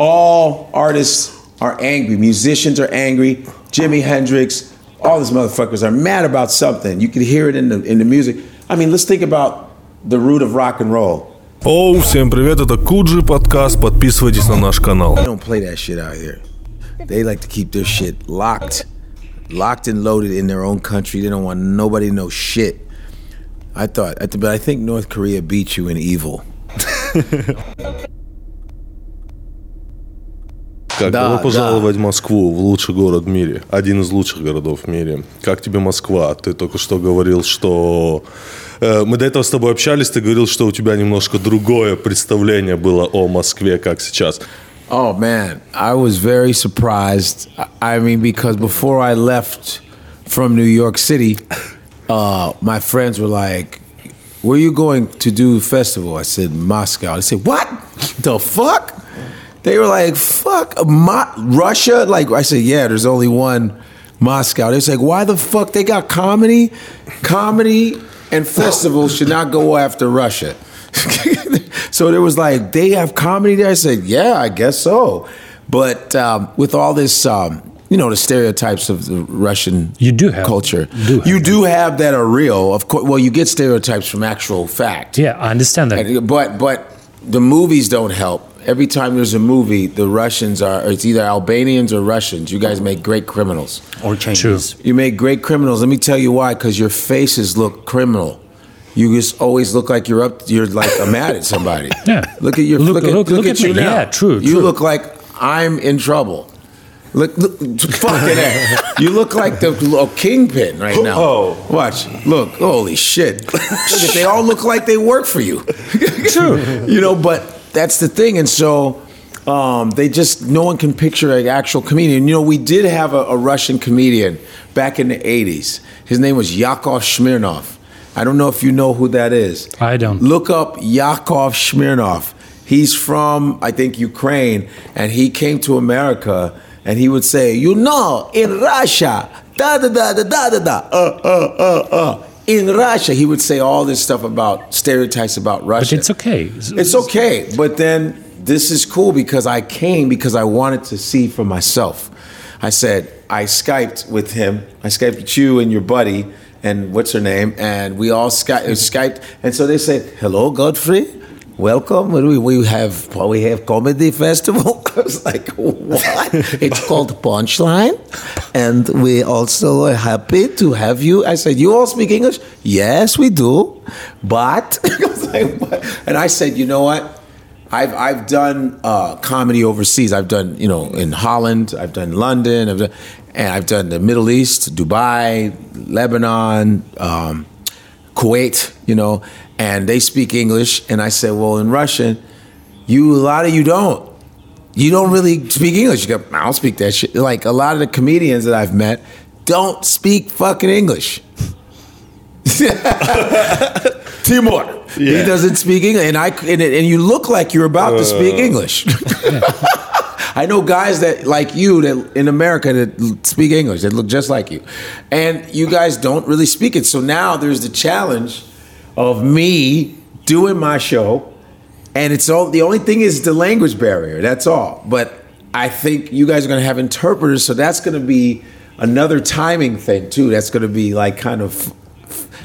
all artists are angry. Musicians are angry. Jimi Hendrix, all these motherfuckers are mad about something. You can hear it in the in the music. I mean, let's think about the root of rock and roll. Оу, всем привет, это Куджи подкаст, подписывайтесь на наш канал. They don't play that shit out here. They like to keep their shit locked, locked and loaded in their own country. They don't want nobody to know shit. I thought, but I think North Korea beat you in evil. Как Да, добро пожаловать да. в Москву, в лучший город в мире, один из лучших городов в мире. Как тебе Москва? Ты только что говорил, что... э, мы до этого с тобой общались, ты говорил, что у тебя немножко другое представление было о Москве, как сейчас. Oh man, I was very surprised. I mean, because before I left from New York City, uh, my friends were like, "Where are you going to do festival?" I said, "Moscow." They said, "What? The fuck?" They were like, "Fuck, Mo- Russia?" Like I said, "Yeah, there's only one Moscow." They was like, "Why the fuck they got comedy? Comedy and festivals should not go after Russia." so there was like, they have comedy there. I said, yeah, I guess so. But um, with all this, um, you know, the stereotypes of the Russian You do have- culture, do have you do have that are real. Of course, well, you get stereotypes from actual fact. Yeah, I understand that. And- But but the movies don't help. Every time there's a movie, the Russians are it's either Albanians or Russians. You guys make great criminals. or Chinese. You make great criminals. Let me tell you why. Because your faces look criminal. You just always look like you're up. You're like I'm mad at somebody. Yeah. Look at your Look- look, at, look- look, look at, at you me. now. Yeah, true, You true. look like I'm in trouble. Look, look fucking that. You look like the a kingpin right now. Oh. watch. Look, holy shit. look they all look like they work for you. True. you know, but that's the thing, and so. Um, they just no one can picture an actual comedian. You know, we did have a, a Russian comedian back in the '80s. His name was Yakov Smirnoff. I don't know if you know who that is. I don't. Look up Yakov Smirnoff. He's from, I think, Ukraine, and he came to America, and he would say, "You know, in Russia, da da da da da da da, uh uh uh uh." In Russia, he would say all this stuff about stereotypes about Russia. But it's okay. It's okay, but then this is cool because I came because I wanted to see for myself. I said I skyped with him. I skyped with you and your buddy and what's her name, and we all sky- uh, skyped. And so they said, "Hello, Godfrey." Welcome. We, we have we have comedy festival. I was like, what? it's called Punchline, and we also are happy to have you. I said, you all speak English? Yes, we do, but I was like, what? and I said, you know what? I've I've done uh, comedy overseas. I've done you know in Holland. I've done London. I've done, and I've done the Middle East, Dubai, Lebanon, um, Kuwait. You know, and they speak English. And I said, well, in Russian, you a lot of you don't. You don't really speak English. You go, I don't speak that shit. Like a lot of the comedians that I've met don't speak fucking English. Timur. He doesn't speak English, and I and, and you look like you're about to speak uh. English. I know guys that like you that in America that speak English that look just like you, and you guys don't really speak it. So now there's the challenge of me doing my show, and it's all the only thing is the language barrier. That's all. But I think you guys are going to have interpreters, so that's going to be another timing thing too. That's going to be like kind of,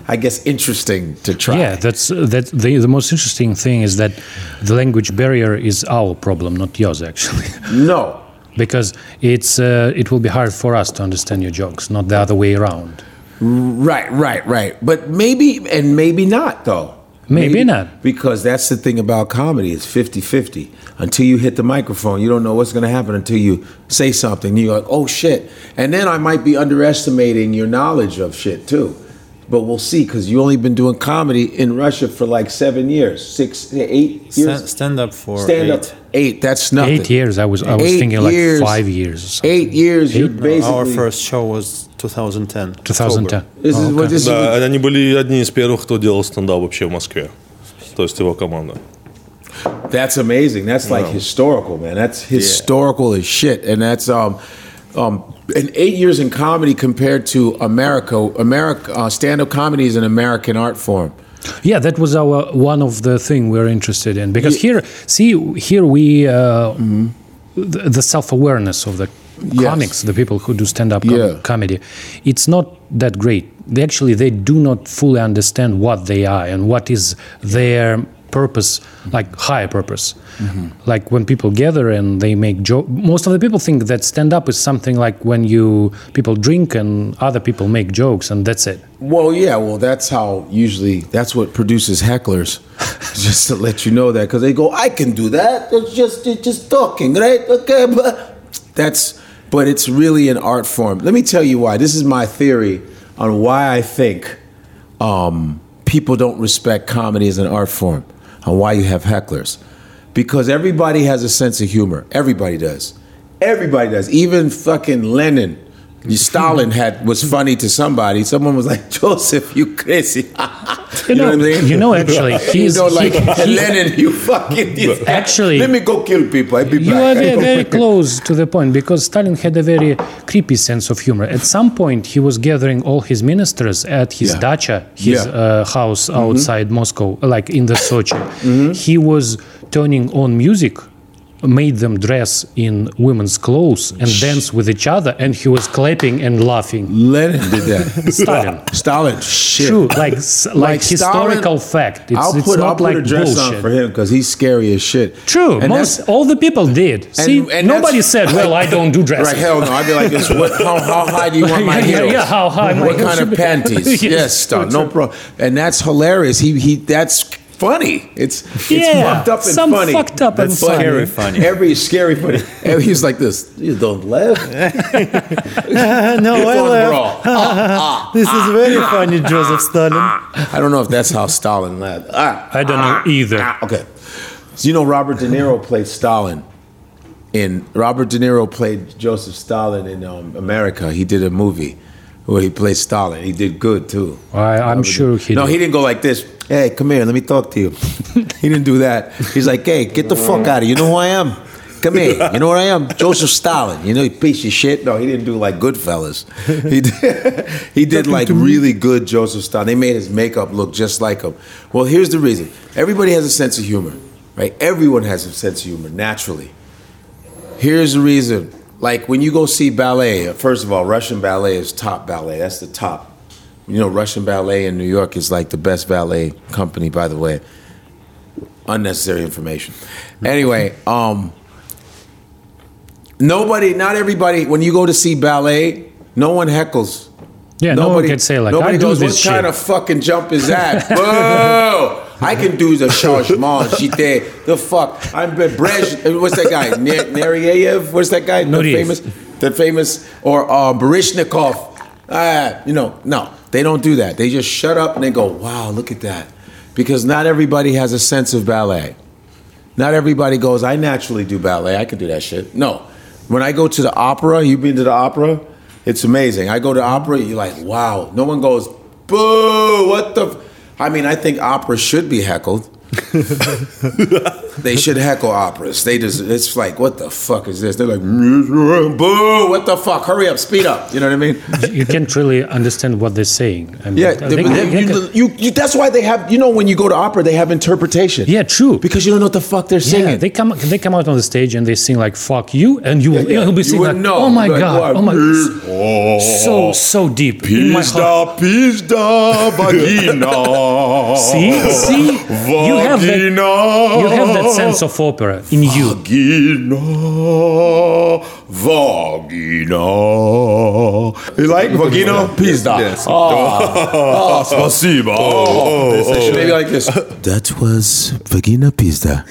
I guess, interesting to try. Yeah, that's that. The, the most interesting thing is that the language barrier is our problem, not yours, actually, No. because it's uh, it will be hard for us to understand your jokes, not the other way around. Right, right, right. But maybe, and maybe not, though. Maybe not. Because that's the thing about comedy, it's 50 50. Until you hit the microphone, you don't know what's going to happen until you say something. You're like, oh shit. And then I might be underestimating your knowledge of shit too But we'll see, because you only been doing comedy in Russia for like seven years, six, eight years. Stand, stand up for Stand up. eight. Eight, that's nothing. Eight years. I was I was Eight thinking like years. five years. Or something. Eight years, you're Eight? basically. Our first show was 2010. 2010. This is what this is. Да, они были одни из первых, кто делал стендап вообще в Москве. То есть его команда. That's amazing. That's like historical, man. That's historical as shit. And that's um um and eight years in comedy compared to America. America uh, stand-up comedy is an American art form. Yeah, that was our one of the thing we're interested in because here, see, here we uh, the, the self-awareness of the Yes. comics, the people who do stand-up com- Yeah. comedy, it's not that great. They actually they do not fully understand what they are and what is their purpose, like higher purpose. Mm-hmm. Like when people gather and they make joke. Most of the people think that stand-up is something like when you people drink and other people make jokes and that's it. Well, yeah, well, that's how usually that's what produces hecklers, just to let you know that because they go, I can do that. It's just it's just talking, right? Okay, but that's but it's really an art form. Let me tell you why. This is my theory on why I think um, people don't respect comedy as an art form, and why you have hecklers, because everybody has a sense of humor. Everybody does. Everybody does. Even fucking Lenin. Stalin had was funny to somebody. Someone was like, "Joseph, you crazy." you, know, know- what I mean? you know, actually, you he's- know, like he- Lenin, you fucking. you- Actually- let me go kill people. I'll be You back. are very, very close to the point because Stalin had a very creepy sense of humor. At some point, he was gathering all his ministers at his Yeah. dacha, his Yeah. uh, house outside Moscow, like in the Sochi. Mm-hmm. He was turning on music. Made them dress in women's clothes and dance with each other, and he was clapping and laughing. Lenin did that. Stalin. Stalin, shit. True, like s- like, historical fact. It's, I'll it's put, not I'll put like a dress bullshit. on for him because he's scary as shit. True, And most all the people did. See, and nobody said, "Well, I don't do dresses." Right, hell no. I'd be like this. What, how, how high do you want my heels? yeah, how high What kind of panties? Yes, yes, star, no problem. And that's hilarious. He he. That's funny. It's it's Yeah, fucked up and some funny. fucked up and That's funny. Scary funny. Every scary funny. And he's like this. You don't laugh. no, I Fun laugh. brawl. This is very funny, Joseph Stalin. I don't know if that's how Stalin laughed. Ah, I don't know either. ah, okay. So you know Robert De Niro played Stalin. In Robert De Niro played Joseph Stalin in um, America. He did a movie where he played Stalin. He did good too. I, I'm sure he. No, did. he didn't go like this. Hey, come here, let me talk to you. he didn't do that. He's like, hey, get the fuck out of here. You know who I am? Come here. You know what I am? Joseph Stalin. You know, you piece of shit. No, he didn't do like Goodfellas. He did, he did like really good Joseph Stalin. They made his makeup look just like him. Well, here's the reason. Everybody has a sense of humor, right? Everyone has a sense of humor naturally. Here's the reason. Like when you go see ballet, first of all, Russian ballet is top ballet. That's the top. You know, Russian ballet in New York is like the best ballet company, by the way. Unnecessary information. Anyway, um, nobody, not everybody, when you go to see ballet, no one heckles. yeah, no one can say like, nobody I do goes, this what shit. kind of fucking jump is that? Whoa! I can do the changement, shite. The fuck? I'm Brej. What's that guy? Ner- Neryev? What's that guy? The famous, the famous, or uh, Baryshnikov. Ah, you know, no, they don't do that. They just shut up and they go, wow, look at that. Because not everybody has a sense of ballet. Not everybody goes, I naturally do ballet. I can do that shit. No. When I go to the opera, you've been to the opera? It's amazing. I go to opera, you're like, wow. No one goes, boo, what the. F-? I mean, I think opera should be heckled. They should heckle operas. They just it's like what the fuck is this? They're like boo. What the fuck? Hurry up, speed up. You know what I mean? You can't really understand what they're saying. I mean, yeah, they, they, they, you, you, you, that's why they have. You know, when you go to opera, they have interpretation. Yeah, true. Because you don't know what the fuck they're singing. Yeah, they come they come out on the stage and they sing like "fuck you," and you will yeah, yeah. will be singing like, know. "Oh my like, god, oh my." god, so so deep. Pizda, pizda, vagina. see, see, vagina. you have that, you have that that oh. sense of opera in you. Vagina, vagina. You like vagina? Pizda. Yes. Ah. Ah, oh, spasibo. Oh, oh, oh, oh. Maybe like this. That was vagina pizda.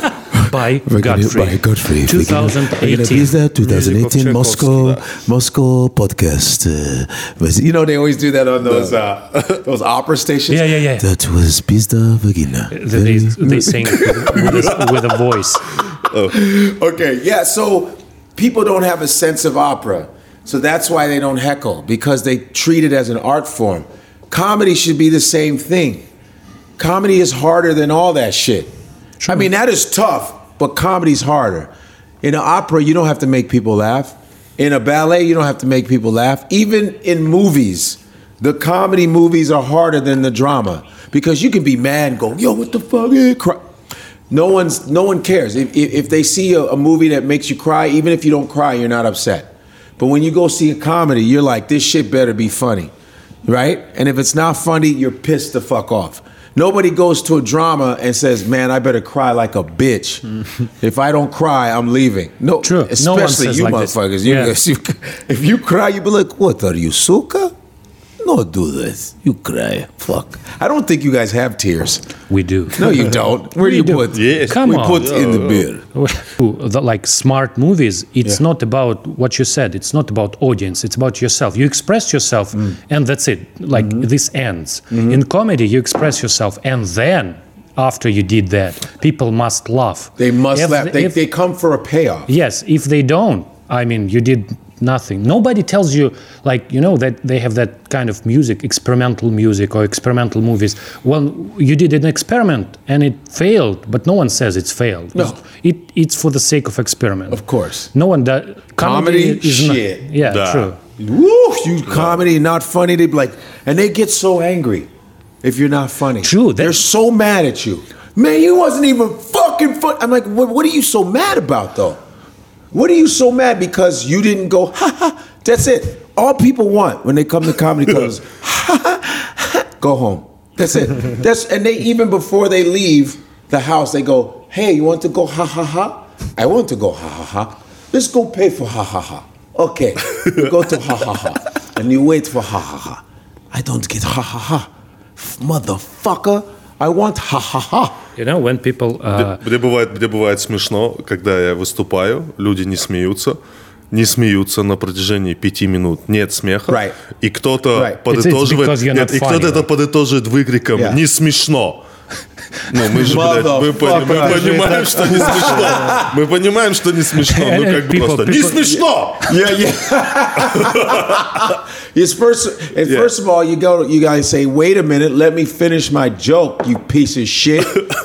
By Vagina Godfrey. by Godfrey. Vagina 2018. Pizda, 2018 Music of Moscow, Moscow podcast. Uh, you know, they always do that on those uh, those opera stations. Yeah, yeah, yeah. That was Pizda Vagina. They, they sing with a, with a voice. okay, yeah, so people don't have a sense of opera. So that's why they don't heckle, because they treat it as an art form. Comedy should be the same thing. Comedy is harder than all that shit. I mean, that is tough, but comedy's harder. In an opera, you don't have to make people laugh. In a ballet, you don't have to make people laugh. Even in movies, the comedy movies are harder than the drama because you can be mad and go, yo, what the fuck? eh," cry. No one's no one cares. If, if, if they see a, a movie that makes you cry, even if you don't cry, you're not upset. But when you go see a comedy, you're like, this shit better be funny, right? And if it's not funny, you're pissed the fuck off. Nobody goes to a drama and says, "Man, I better cry like a bitch. if I don't cry, I'm leaving." No, True. No one Especially says you like this. motherfuckers. You, Yeah. you- if you cry, you be like, "What are you, suka?" No, do this. You cry. Fuck. I don't think you guys have tears. We do. No, you don't. Where do you do. put? Yes. Come we on. put in the beer. like smart movies it's Yeah. not about what you said it's not about audience it's about yourself you express yourself Mm. and that's it like Mm-hmm. this ends in comedy you express yourself and then after you did that people must laugh They must If- laugh. They, if- they come for a payoff. yes if they don't i mean you did nothing nobody tells you like you know that they have that kind of music experimental music or experimental movies well you did an experiment and it failed but no one says it's failed No. it, it's for the sake of experiment Of course. no one does Comedy? is not- Shit. yeah Да. true Woo! You comedy not funny. They like, and they get so angry if you're not funny. True, that- They're so mad at you. Man, you wasn't even fucking fun. I'm like, what, what are you so mad about though? What are you so mad because you didn't go? Ha ha. That's it. All people want when they come to comedy clubs, ha ha. ha, Go home. That's it. That's and they even before they leave the house, they go, Hey, you want to go ha ha ha? I want to go ha ha ha. Let's go pay for ha ha ha. Okay, you go to ha ha ha, and you wait for ha ha ha. I don't get ha ha ha, motherfucker. I want ha ha ha. you know when people uh, Где бывает, где бывает смешно, когда я выступаю, люди не смеются, не смеются на протяжении пяти минут, нет смеха, Right. и кто-то Right. подытоживает, It's- it's нет, и кто-то это right? подытоживает выкриком Yeah. «не смешно». Ну, мы же, блядь, мы, пони- мы понимаем, что не смешно. Мы понимаем, что не смешно. Ну, как бы people- просто «не смешно!» Yeah, yeah. it's first, and Yeah. first of all, you go, you guys say, "Wait a minute, let me finish my joke, you piece of shit.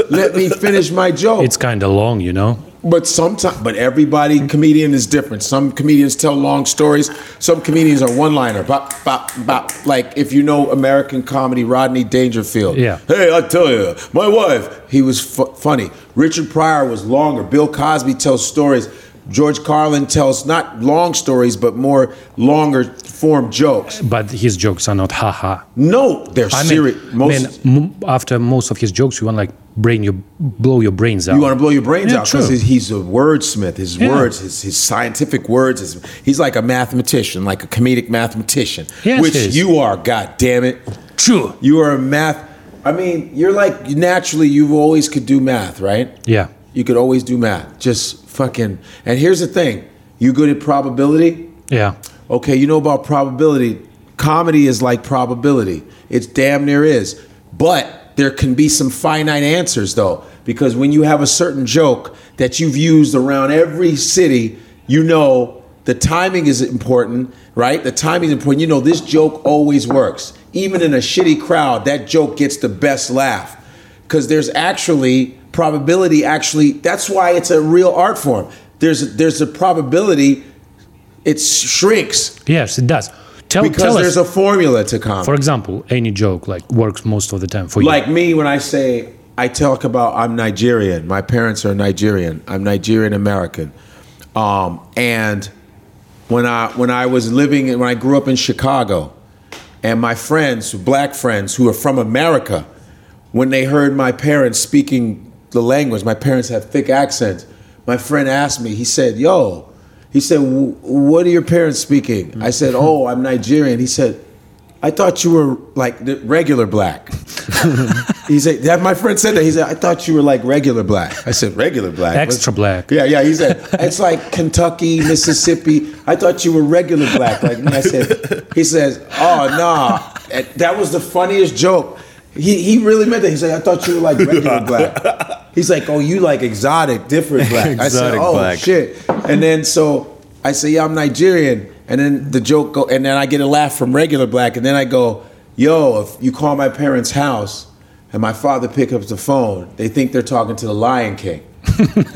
let me finish my joke." it's kind of long you know But sometimes, but everybody comedian is different. Some comedians tell long stories. Some comedians are one liner. Bop, bop, bop. Like if you know American comedy, Rodney Dangerfield. Yeah. Hey, I tell you, my wife. He was fu- funny. Richard Pryor was longer. Bill Cosby tells stories. George Carlin tells not long stories, but more longer form jokes. but his jokes are not haha No, they're I mean, serious. Most man, m- after most of his jokes you want like brain your blow your brains out You want to blow your brains Yeah, out because he's a wordsmith. His Yeah. words, his, his scientific words, his, he's like a mathematician, like a comedic mathematician, Yes, which is. you are. God damn it, true you are a math. I mean, you're like naturally. You always could do math, right? yeah You could always do math. Just fucking. And here's the thing: you good at probability? yeah Okay, you know about probability. Comedy is like probability. It's damn near is. But there can be some finite answers though, because when you have a certain joke that you've used around every city, you know the timing is important, right? The timing is important. You know this joke always works. Even in a shitty crowd, that joke gets the best laugh. Because there's actually probability actually that's why it's a real art form. There's there's a probability it shrinks yes it does tell, because tell there's us a formula to comedy. for example any joke like works most of the time for you like me, when I say I talk about I'm Nigerian. My parents are Nigerian. I'm Nigerian American, um, and when I when I was living when I grew up in Chicago, and my friends, black friends who are from America, when they heard my parents speaking the language, my parents have thick accents. My friend asked me. He said, "Yo," he said, "What are your parents speaking?" I said, "Oh, I'm Nigerian." He said, "I thought you were like the regular black." he said, "That my friend said that." He said, "I thought you were like regular black." I said, "Regular black, Extra black. Yeah, yeah. He said, "It's like Kentucky, Mississippi." I thought you were regular black, like. I said, "He says, oh nah." That was the funniest joke. He he really meant that. He said, "I thought you were like regular black." He's like, "Oh, you like exotic, different black." I said, "Oh black. shit!" And then so I say, "Yeah, I'm Nigerian." And then the joke go, and then I get a laugh from regular black, and then I go, "Yo, if you call my parents' house and my father pick up the phone, they think they're talking to the Lion King."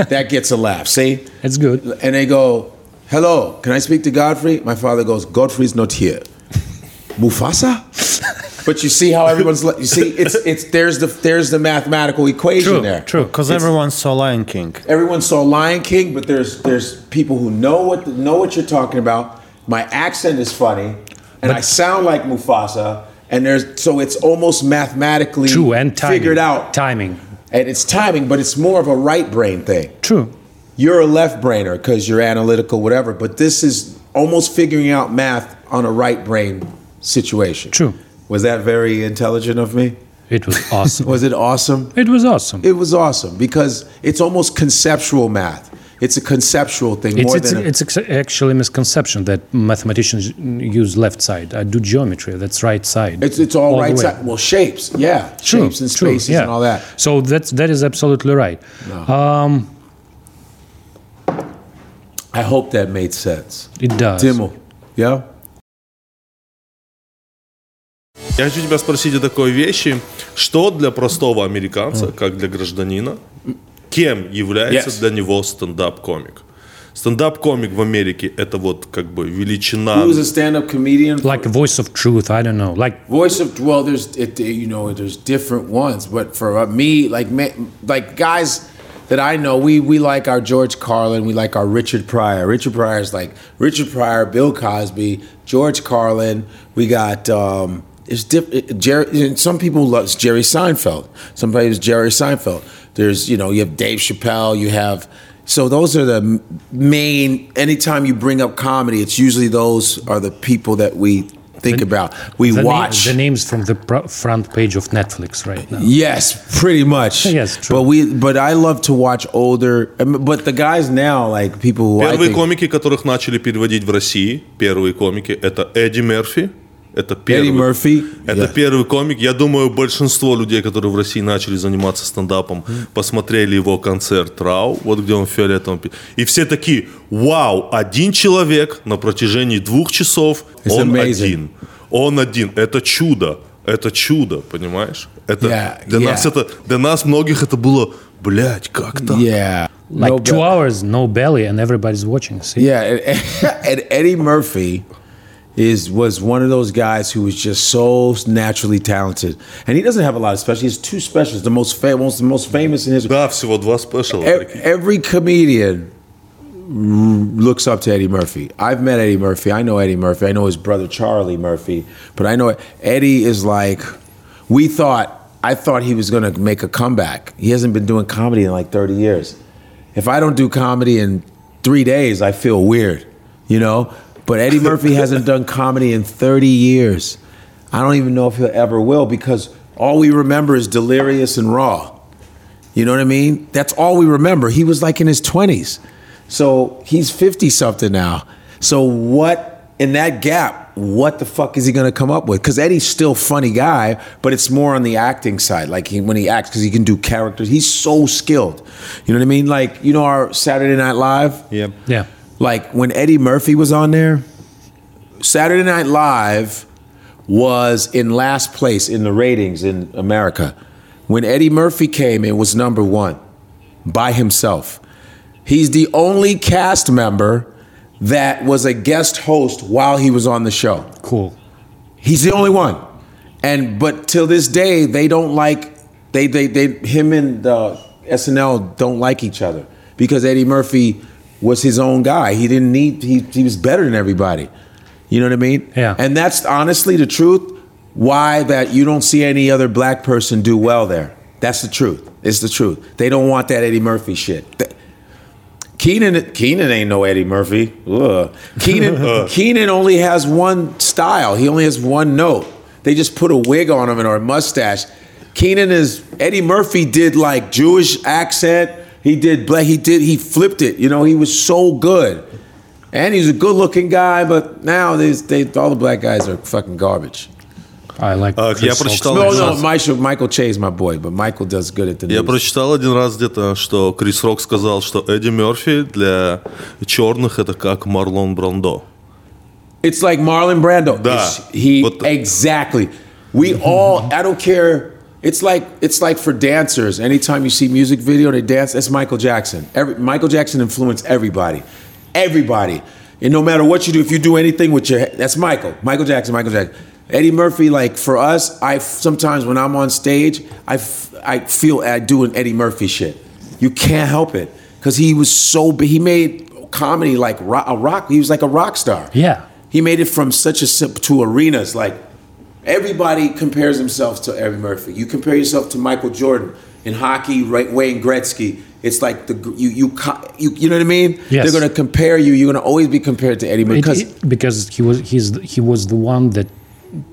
that gets a laugh. See? it's good And they go, "Hello, can I speak to Godfrey?" My father goes, "Godfrey's not here." Mufasa? But you see how everyone's you see it's it's there's the there's the mathematical equation True, there. true. Because everyone saw Lion King. Everyone saw Lion King, but there's there's people who know what know what you're talking about. My accent is funny, and I sound like Mufasa, and there's so it's almost mathematically True, and timing. figured out. Timing. And it's timing, but it's more of a right brain thing. True. You're a left brainer because you're analytical, whatever. But this is almost figuring out math on a right brain situation. True. Was that very intelligent of me? It was awesome. Was it awesome? it was awesome. It was awesome because it's almost conceptual math. It's a conceptual thing It's, more it's, than a, it's actually a misconception that mathematicians use left side. I do geometry. That's right side. it's it's all the right side. Well, shapes, yeah, True, shapes and true, spaces yeah. and all that. So that's that is absolutely right. Um, I hope that made sense. it does. Dimmel, yeah. Я хочу тебя спросить о такой вещи. Что для простого американца, как для гражданина, кем является Yes. для него стендап-комик? Стендап-комик в Америке – это вот как бы величина... Who's a stand-up comedian? Like a voice of truth. I don't know. Like Voice of well, there's it, you know there's different ones, but for uh, me, like like guys that I know, we we like our George Carlin, we like our Richard Pryor. Richard Pryor is like Richard Pryor, Bill Cosby, George Carlin. We got um, it's different. Jerry. Some people love it's Jerry Seinfeld. Somebody is Jerry Seinfeld. There's you know you have Dave Chappelle. You have so those are the m- main. Anytime you bring up comedy, it's usually those are the people that we think about. We the, na- watch. the names from the pro- front page of Netflix right now. Yes, pretty much. Yes, true. But we, but I love to watch older. I mean, But the guys now, like people who I Первые think, комики, которых начали переводить в России, первые комики, это Эдди Мерфи. Это первый. Murphy. Это Yeah. первый комик. Я думаю, большинство людей, которые в России начали заниматься стендапом, посмотрели его концерт Рау, вот где он в фиолетовом. пи- И все такие, вау, один человек на протяжении двух часов, It's он amazing. один. Он один. Это чудо. Это чудо, понимаешь? Это Yeah, для yeah. нас это для нас многих это было, блядь, как так? yeah, Like No two be- hours, no belly, and everybody's watching. See? Yeah, and, and Eddie Murphy is was one of those guys who was just so naturally talented, and he doesn't have a lot of specials. He has two specials, the most famous, the most famous in history. Да, всего два спешала. Ev- прикинь. Every comedian looks up to Eddie Murphy. I've met Eddie Murphy. I know Eddie Murphy. I know his brother Charlie Murphy. But I know Eddie is like, we thought, I thought he was going to make a comeback. He hasn't been doing comedy in like 30 years. If I don't do comedy in three days, I feel weird, you know? But Eddie Murphy hasn't done comedy in 30 years. I don't even know if he'll ever will because all we remember is Delirious and Raw. You know what I mean? That's all we remember. He was like in his 20s. So he's 50 something now. So what in that gap, what the fuck is he going to come up with? Cuz Eddie's still funny guy, but it's more on the acting side. Like he, when he acts cuz he can do characters. He's so skilled. You know what I mean? Like, you know our Saturday Night Live? Yeah. Yeah. Like when Eddie Murphy was on there, Saturday Night Live was in last place in the ratings in America. When Eddie Murphy came, it was number one by himself. He's the only cast member that was a guest host while he was on the show. Cool. He's the only one. And but till this day, they don't like they they they him and uh, SNL don't like each other because Eddie Murphy was his own guy. He didn't need he he was better than everybody. You know what I mean? Yeah. And that's honestly the truth. Why that you don't see any other black person do well there. That's the truth. It's the truth. They don't want that Eddie Murphy shit. Kenan Kenan ain't no Eddie Murphy. Ugh. Kenan uh, Kenan only has one style. He only has one note. They just put a wig on him and or a mustache. Kenan is Eddie Murphy did like Jewish accent. He did black. He did. He flipped it. You know, he was so good, and he's a good-looking guy. But now there's, they, all the black guys are fucking garbage. I like а, я прочитал... No, no, Michael, Michael Che, my boy, but Michael does good at the news. Я прочитал один раз где-то, что Крис Рок сказал, что Эдди Мерфи для черных это как Марлон Брандо. It's like Marlon Brando. Да. It's, he, вот. Exactly. We all, I don't care it's like it's like for dancers. Anytime you see music video, they dance. That's Michael Jackson. Every, Michael Jackson influenced everybody, everybody. And no matter what you do, if you do anything with your, that's Michael. Michael Jackson. Michael Jackson. Eddie Murphy, like for us, I sometimes when I'm on stage, I, f- I feel I doing Eddie Murphy shit. You can't help it because he was so big. He made comedy like a rock. He was like a rock star. Yeah. He made it from such a sim- to arenas. Like everybody compares themselves to Eddie Murphy. You compare yourself to Michael Jordan in hockey, right? Wayne Gretzky. It's like the you you you, you know what I mean? Yes. They're gonna compare you. You're gonna always be compared to Eddie Murphy because it- because he was he's the- he was the one that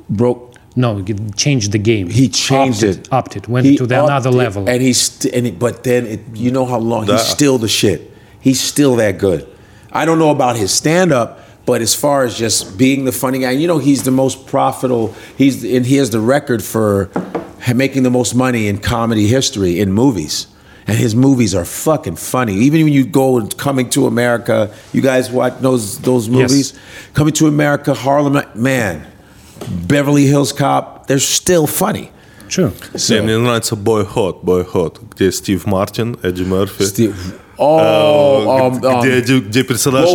broke no he changed the game. He changed Upped it. Upped it. Went He to the upped another level. and he's st- and it, but then it, you know how long Да. he's still the shit. He's still that good. I don't know about his stand up, but as far as just being the funny guy, you know, he's the most profitable. He's and he has the record for ha- making the most money in comedy history in movies. And his movies are fucking funny. Even when you go and Coming to America, you guys watch those those movies. Coming to America, Harlem, man, Beverly Hills Cop, they're still funny. Sure. Не, мне нравится Boyhood, Boyhood, где Стив Мартин, Эдди Мерфи. Steve- Oh, um, где, um, Эдди- где персонаж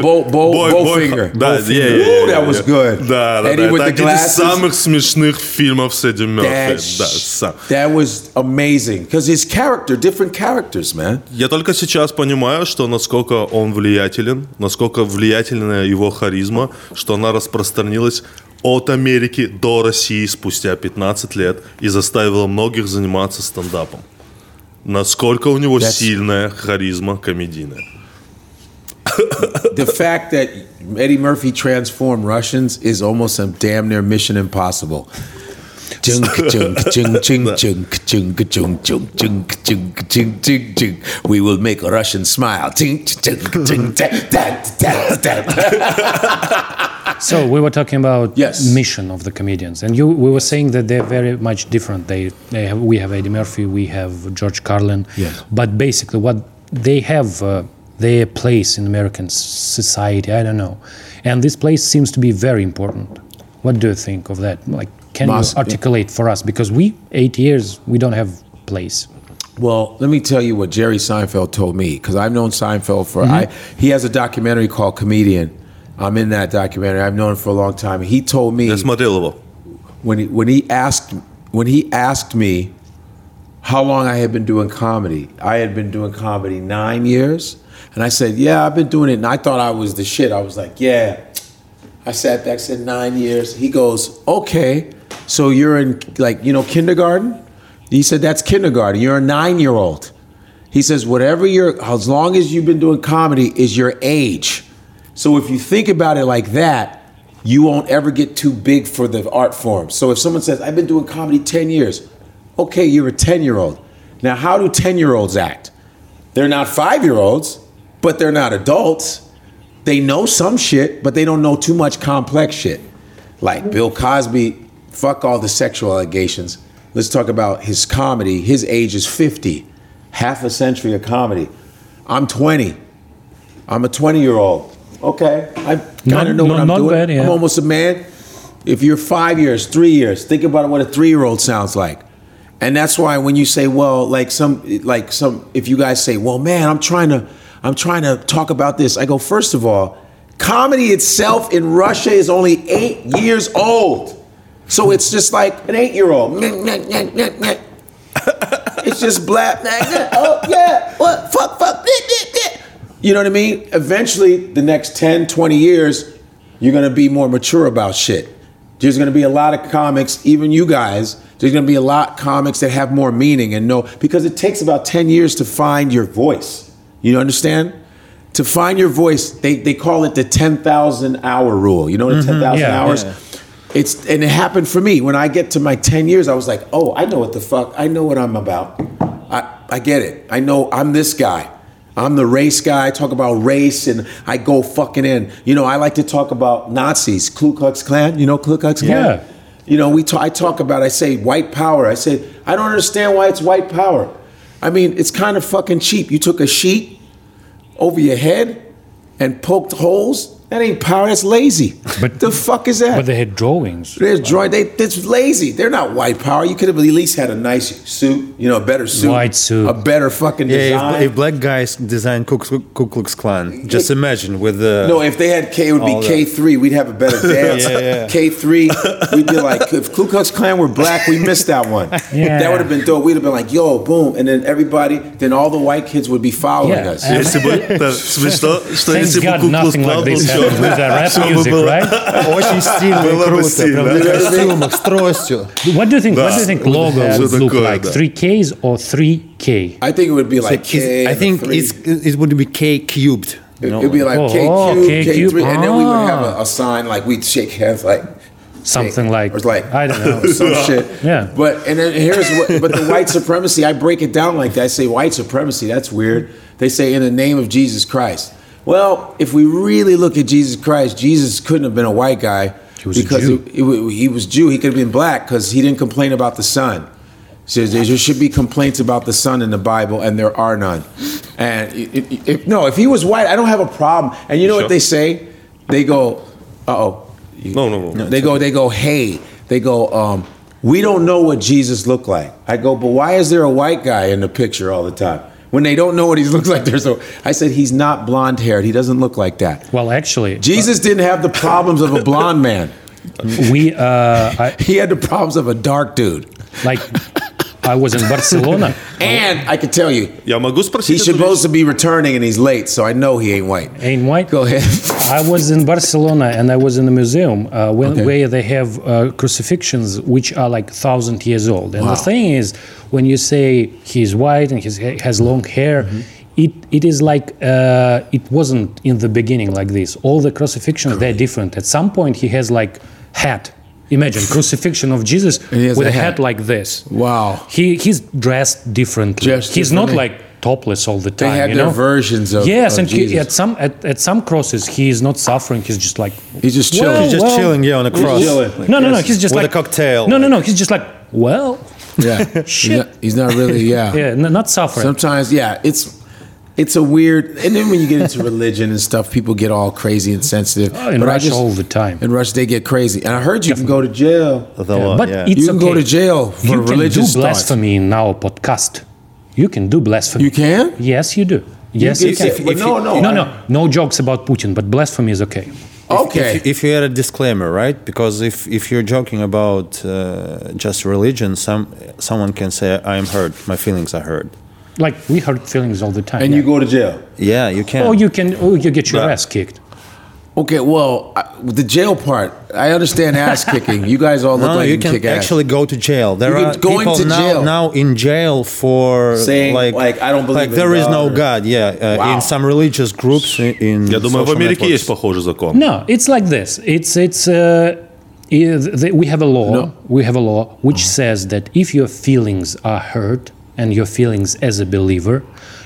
Bo- Бой- Bowfinger. Да, Bowfinger. yeah, yeah, Ooh, yeah, that was good. Да, да, Eddie да. Это один из самых смешных фильмов с Эдди Мерфи. that, Да, сам. that was amazing because his character, different characters, man. Я только сейчас понимаю, что насколько он влиятелен, насколько влиятельна его харизма, что она распространилась от Америки до России спустя 15 лет и заставила многих заниматься стендапом. Насколько у него That's- сильная харизма комедийная. The fact that Eddie Murphy transformed Russians is almost a damn near mission impossible. Junk, junk, junk, junk, junk, junk, junk, junk, junk, junk, junk, junk, junk. We will make a Russian smile. So we were talking about Yes. mission of the comedians, and you we were saying that they're very much different. They, they have, we have Eddie Murphy, we have George Carlin, Yes. but basically what they have uh, their place in American society. I don't know, and this place seems to be very important. What do you think of that? Like, can Mas- you articulate for us? Because we, eight years, we don't have place. Well, let me tell you what Jerry Seinfeld told me because I've known Seinfeld for mm-hmm. I, he has a documentary called Comedian. I'm in that documentary. I've known him for a long time. He told me that's Modillable. When he, when he asked when he asked me how long I had been doing comedy, I had been doing comedy nine years, and I said, "Yeah, I've been doing it." And I thought I was the shit. I was like, "Yeah." I sat back, said nine years. He goes, "Okay." So you're in like you know kindergarten." He said, "That's kindergarten. You're a nine year old." He says, "Whatever you're, as long as you've been doing comedy, is your age." So if you think about it like that, you won't ever get too big for the art form. So if someone says, I've been doing comedy 10 years, okay, you're a 10 year old. Now, how do 10 year olds act? They're not five year olds, but they're not adults. They know some shit, but they don't know too much complex shit. Like Bill Cosby, fuck all the sexual allegations. Let's talk about his comedy. His age is 50, half a century of comedy. I'm 20. I'm a 20 year old. Okay, I kind of know what I'm doing. bad, yeah. I'm almost a man. If you're five years, three years, think about what a three year old sounds like. And that's why when you say, well, like some, like some, if you guys say, well, man, I'm trying to, I'm trying to talk about this. I go, first of all, comedy itself in Russia is only eight years old. So it's just like an eight year old. It's just black. Oh, yeah. What? Fuck, fuck. You know what I mean? Eventually, the next 10, 20 years, you're going to be more mature about shit. There's going to be a lot of comics, even you guys, there's going to be a lot of comics that have more meaning and know, because it takes about 10 years to find your voice. You understand? To find your voice, they, they call it the 10,000 hour rule. You know the mm-hmm. 10,000 yeah, hours? yeah. It's and it happened for me. When I get to my 10 years, I was like, oh, I know what the fuck, I know what I'm about. I, I get it. I know I'm this guy. I'm the race guy. I talk about race and I go fucking in. You know, I like to talk about Nazis, Ku Klux Klan. You know Ku Klux Klan? Yeah. You know, we talk, I talk about, I say white power. I say, I don't understand why it's white power. I mean, it's kind of fucking cheap. You took a sheet over your head and poked holes that ain't power. That's lazy. But the fuck is that? But they had drawings. They had drawing. They that's lazy. They're not white power. You could have at least had a nice suit. You know, a better suit. White suit. A better fucking yeah, design. If, if black guys designed Ku, Ku Klux Klan, just it, imagine with the no. If they had K, it would be K three. We'd have a better dance. yeah, yeah. K three. We'd be like, if Ku Klux Klan were black, we missed that one. yeah. That would have been dope. We'd have been like, yo, boom, and then everybody, then all the white kids would be following yeah. us. Yeah, but, uh, Thank God, nothing like this happened with черный, the rap всё бы music, было- right? Очень стильно и Было бы круто, стильно. прям на костюмах, с тростью. What do you think? What do you think Да. logo Что would look такое, like? да. Three Ks or three K? I think it would be like It's- K. I and a think three. it's, it would be K cubed. you know, It'd be like Oh, K oh, cube, K K cube. three, and then we would have Ah. a, a sign like we'd shake hands like Something like or it's like I don't know. some shit. Yeah. But and then here's what. But the white supremacy, I break it down like that. I say white supremacy. That's weird. They say in the name of Jesus Christ. Well, if we really look at Jesus Christ, Jesus couldn't have been a white guy He because. He, he- he was Jew. He could have been black because he didn't complain about the sun. Says there should be complaints about the sun in the Bible, and there are none. And i- i- if, no, if he was white, I don't have a problem. And you know Sure. what they say? They go, "Uh oh." No, no, no. They go, they go, hey, they go, um, we don't know what Jesus looked like. I go, but why is there a white guy in the picture all the time? When they don't know what he looks like, there's a. I said he's not blonde haired. He doesn't look like that. Well, actually, Jesus didn't have the problems of a blonde man. we uh, I, He had the problems of a dark dude. like I was in Barcelona. And I can tell you, Я могу спросить he's эту вещь? supposed to be returning and he's late, so I know he ain't white. Ain't white. Go ahead. I was in Barcelona and I was in a museum uh, when, Okay. where they have uh, crucifixions which are like thousand years old. And Wow. the thing is, when you say he's white and he has long hair, Mm-hmm. it, it is like uh, it wasn't in the beginning like this. All the crucifixions they're different. At some point, he has like hat. Imagine crucifixion of Jesus he with a a hat. hat. like this. Wow. He he's dressed differently. Dressed he's not like topless all the They time. had you their know? versions of, Yes, of and he, at some at, at some crosses he is not suffering. He's just like He's just chilling. Well, He's just well, chilling, yeah, on a cross. no, no, no. He's just With like a cocktail. No, no, no. He's just like well, yeah. He's Shit. not, he's not really, yeah. yeah, n- not suffering. Sometimes, yeah, it's it's a weird. And then when you get into religion and stuff, people get all crazy and sensitive. Oh, in But I Russia just- all the time. In Russia, they get crazy. And I heard you can go to jail. The Yeah, law, but yeah. it's You can go to jail for you can religious do thoughts. blasphemy in our podcast. You can do blasphemy. You can? Yes, you do. Yes, you, can can. say- but no, no, no, no, no jokes about Putin, but blasphemy is okay. Okay. If, if you add a disclaimer, right? Because if, if you're joking about uh, just religion, some someone can say, "I am hurt. My feelings are hurt." Like we hurt feelings all the time. and yeah. you go to jail. Yeah, you can. Or you can, or you get your But- ass kicked. Okay, well, I, with the jail part, I understand ass kicking. You guys all look no, like you you can kick ass. actually go to jail. There You are can- going people to now, jail. now in jail for Saying, like, like, I don't believe like in there is God no or- God. Yeah, uh, Wow. in some religious groups in, in Я думаю, в social Америке networks. есть похожий закон. No, it's like this. It's it's. Uh, i- the- we have a law. No. We have a law which says that if your feelings are hurt and your feelings as a believer,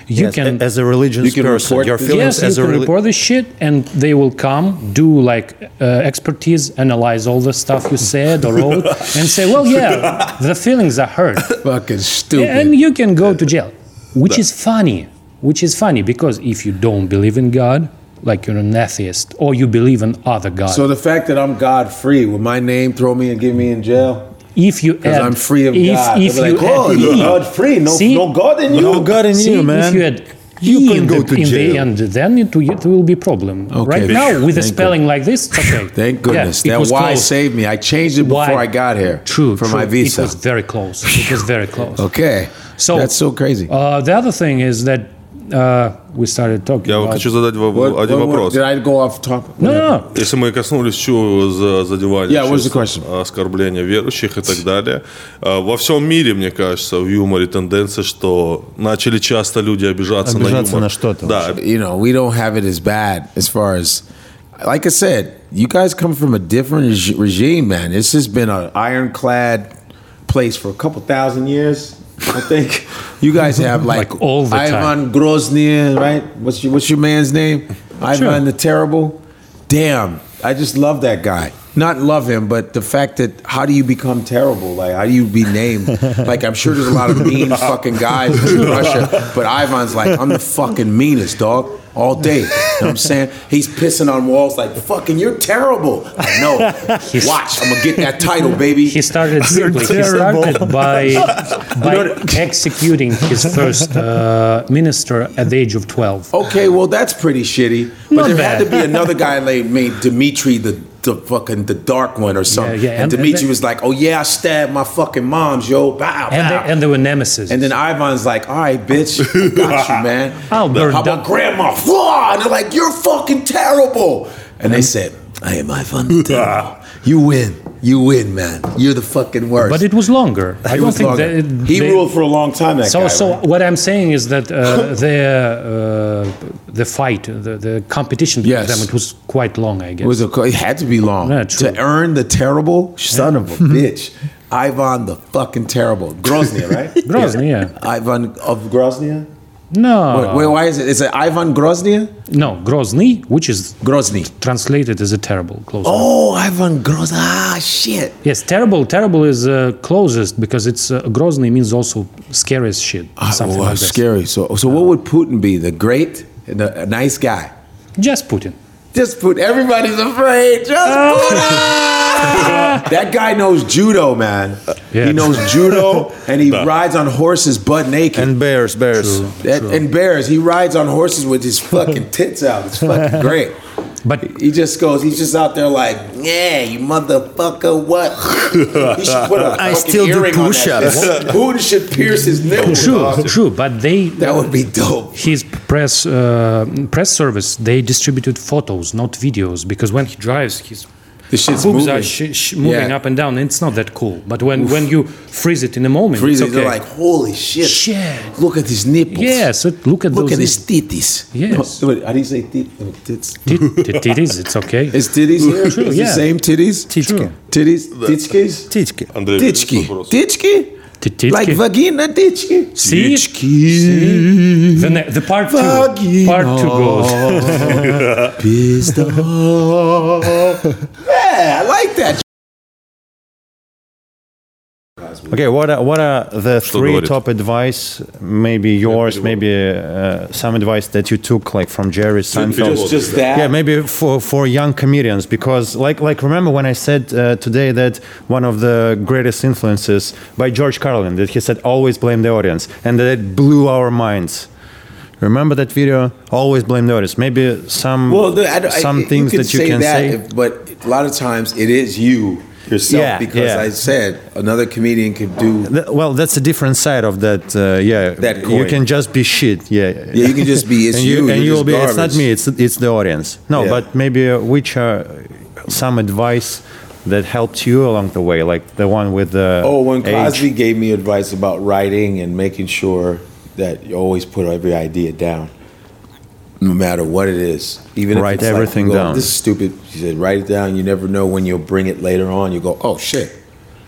you Yes, can. as a religious You can person, report your this? feelings Yes, as you a can reli- report this shit, and they will come, do like uh, expertise, analyze all the stuff you said or wrote, and say, "Well, yeah, the feelings are hurt." Fucking stupid. and you can go to jail which is funny which is funny because if you don't believe in god like you're an atheist or you believe in other gods so the fact that I'm God free, would my name throw me and get me in jail? If you Because add I'm free of if, God. if They'll you like, oh, add you're E- God free. No, See? no God in you. No God in see, you, man. if you add You E can in go the, to in the jail. end then it, will- it will be problem Okay. right now with a Thank spelling like this okay Thank goodness. Yeah, that why close. saved me. I changed it before Y. I got here. true For true. my visa. it was very close it was very close okay. So- That's so crazy. uh, the other thing is that uh, we started talking Я about хочу задать вам What- один what- вопрос. did I go off topic? no no no Если мы коснулись чего за задевания, Yeah, what's the question? оскорбления верующих и так далее, а, во всем мире, мне кажется, в юморе тенденция, что начали часто люди обижаться, на Обижаться юмор. на что-то. Да, you know, we don't have it as bad as far as, like I said, you guys come from a different reg- regime, man. This has been an ironclad place for a couple thousand years. I think you guys have like, Like all the time. Ivan Grozny, right? What's your What's your man's name? Ivan the Terrible. Damn, I just love that guy. not love him, but the fact that how do you become terrible? Like how do you be named? like I'm sure there's a lot of mean fucking guys in Russia, but Ivan's like I'm the fucking meanest dog all day. You know what I'm saying? He's pissing on walls like fucking you're terrible. I know. Watch, I'm gonna get that title, baby. He started simply. He started by by executing his first uh, minister at the age of 12. Okay, well that's pretty shitty. But Not there bad. had to be another guy like named Dimitri the the fucking the dark one or something. yeah, and, and- Dimitri and- was like, "Oh yeah, I stabbed my fucking moms, yo." Bow, And, bow. they, and they were nemesis. And then Ivan's like, all right, bitch, I got you, man. I'll burn How about grandma? And they're like, you're fucking terrible. And they said, I am Ivan. You win. You win, man. You're the fucking worst. but it was longer. I don't think longer. that he they- ruled for a long time, that So, guy. so right? what I'm saying is that uh, the uh, the fight, the, the competition between Yes. them, it was quite long, I guess. it, was a, it had to be long. Yeah, to earn the terrible son of a bitch. Ivan the fucking terrible. Grozny, right? Grozny, yeah. Ivan of Grozny? No, Wait, why is it? Is it Ivan Grozny? no, Grozny, which is Grozny. translated as a terrible. Close. one. Oh, Ivan Grozny. Ah, shit. Yes, terrible. Terrible is uh, closest because it's uh, Grozny means also scary as shit. Something oh, like that. scary. So, so what would Putin be? The great, the, a nice guy. Just Putin. Just Putin. Everybody's afraid. Just Putin. that guy knows judo, man. Yeah. He knows judo, and he rides on horses butt naked. And bears, bears. That- and bears. He rides on horses with his fucking tits out. It's fucking great. But He just goes. He's just out there like, yeah, you motherfucker. What? He should put a I still do earring on push-ups. bitch. Should pierce his nipples. true, dog. true. But they That would be dope. his press uh, press service they distributed photos, not videos, because when he drives, his The shit's boobs moving. are sh- sh- moving Yeah. up and down. And it's not that cool. But when when you freeze it in a moment, Freeze it's it. okay. They're like, holy shit. Shit. Look at his nipples. yes, it- look at Look those at his titties. Yes. No, wait, how do you say tit? no, tits? tit- tit- titties. It's okay. Is titties here? True, Is yeah. the same titties? Titchki. Titties? Titchkis? Титьки. Андрей, Titchki. вопрос. Titchki? Titki. Like vagina titchki? See? Titchki. The, ne- the part two. Vagina. Part two goes. Pissed off. Yeah, I like that. Okay, what are, what are the three top advice? Maybe yours, maybe uh, some advice that you took like from Jerry Seinfeld. Just, just that. Yeah, maybe for, for young comedians because like like remember when I said uh, today that one of the greatest influences by George Carlin that he said always blame the audience and that it blew our minds. Remember that video? Always blame the audience. Maybe some Well, the, I, I, some things that you say can that, say. if- but a lot of times it is you yourself Yeah, because yeah. I said another comedian could do. Well, that's a different side of that. Uh, yeah, That you can just be shit. Yeah, Yeah, you can just be. It's and you. you, and you'll be. It's not me. It's it's the audience. No, Yeah. but maybe uh, which are some advice that helped you along the way, like the one with the. Oh, when age. Gave me advice about writing and making sure that you always put every idea down, no matter what it is. Even Write if it's everything like, go, down. This is stupid. She said, write it down. You never know when you'll bring it later on. You go, oh shit,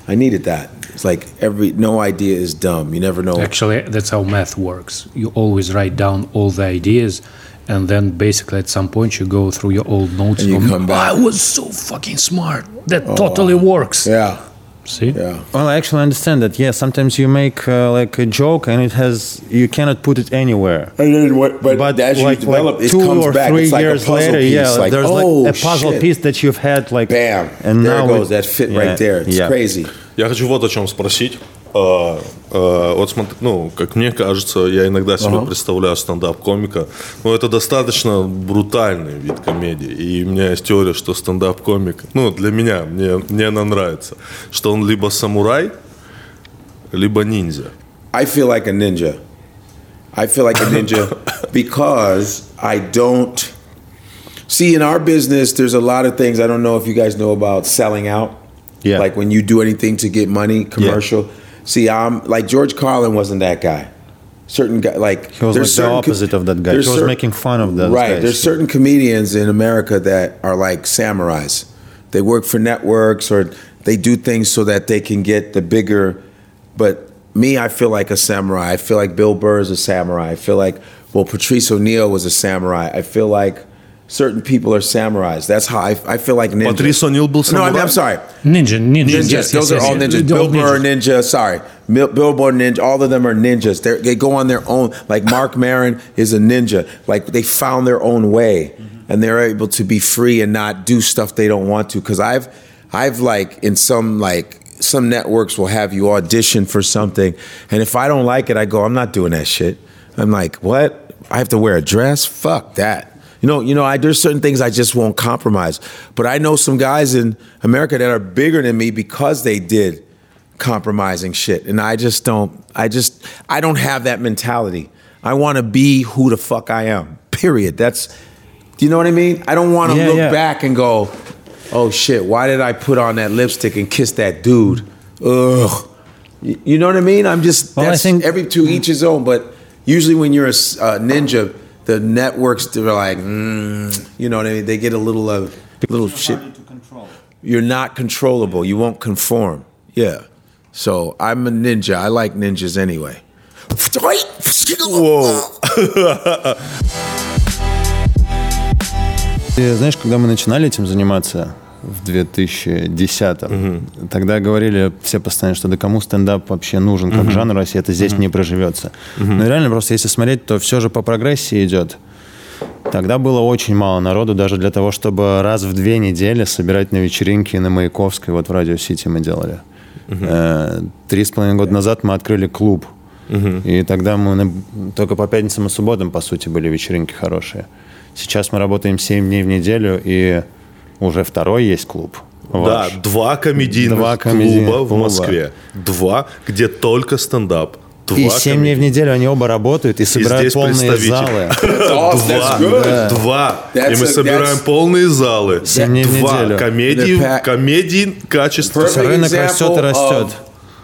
I needed that. It's like every no idea is dumb. You never know. Actually, that's how math works. You always write down all the ideas, and then basically at some point you go through your old notes. And you from, come back. I was so fucking smart. That oh, totally works. Yeah, See? yeah. Well, I actually understand that. Yeah, sometimes you make uh, like a joke and it has you cannot put it anywhere. And then what, but, But as like, you develop, like it two comes or back. three it's like years a puzzle later, piece. yeah, like, there's oh, like a puzzle shit. piece that you've had like Bam. and there now it goes. it- that fit yeah, right there. It's yeah. crazy. Я хочу вот о чем спросить. А, а, вот смотри, ну, как мне кажется, я иногда себе представляю стендап-комика, но это достаточно брутальный вид комедии. И у меня есть теория, что стендап-комик, ну, для меня, мне, мне она нравится, что он либо самурай, либо ниндзя. I feel like a ninja. I feel like a ninja because I don't see in our business. There's a lot of things I don't know if you guys know about selling out. Yeah. Like when you do anything to get money, commercial. See, I'm like George Carlin wasn't that guy. Certain guy, like He was there's like the opposite of that guy. He was cer- making fun of those Right. guys. There's certain comedians in America that are like samurais. They work for networks or they do things so that they can get the bigger. But me, I feel like a samurai. I feel like Bill Burr is a samurai. I feel like well, Patrice O'Neal was a samurai. I feel like certain people are samurais. That's how I, I feel like ninja. Patrice O'Neal был No, I am sorry. Ninja, ninja. Ninjas. Yes, Those yes, are yes, all ninjas. Bill Burr ninja. Sorry. Bill Burr ninja. All of them are ninjas. They're, they go on their own. Like Marc Maron is a ninja. Like they found their own way mm-hmm. and they're able to be free and not do stuff they don't want to. Cause I've, I've like in some like, some networks will have you audition for something. And if I don't like it, I go, I'm not doing that shit. I'm like, what? I have to wear a dress? Fuck that. You know, you know, I, there's certain things I just won't compromise. But I know some guys in America that are bigger than me because they did compromising shit, and I just don't. I just I don't have that mentality. I want to be who the fuck I am. Period. That's. Do you know what I mean? I don't want to Yeah, look yeah. back and go, "Oh shit, why did I put on that lipstick and kiss that dude?" Ugh. You know what I mean? I'm just. Well, I think- every to each his own. But usually, when you're a uh, ninja, the networks they're like, mm, you know what I mean? They get a little of little shit. You're not controllable. You won't conform. Yeah. So I'm a ninja. I like ninjas anyway. Whoa. Ты знаешь, когда мы начинали этим заниматься в 2010-м, тогда говорили все постоянно, что да кому стендап вообще нужен как жанр, если это здесь не проживется. Но реально просто если смотреть, то все же по прогрессии идет. Тогда было очень мало народу даже для того, чтобы раз в две недели собирать на вечеринки на Маяковской, вот в Радио Сити мы делали. Э, Три с половиной года назад мы открыли клуб. И тогда мы на- только по пятницам и субботам, по сути, были вечеринки хорошие. Сейчас мы работаем 7 дней в неделю, и уже второй есть клуб. Да, ваш. два комедийных Два клуба комедийных в клуба. Москве. Два, где только стендап. Два И 7 дней в неделю они оба работают и собирают здесь полные залы. Два. Два. That's И мы a- собираем полные залы. Семь дней в Два. неделю. Комедии, комедий качества. Рынок растет и растет.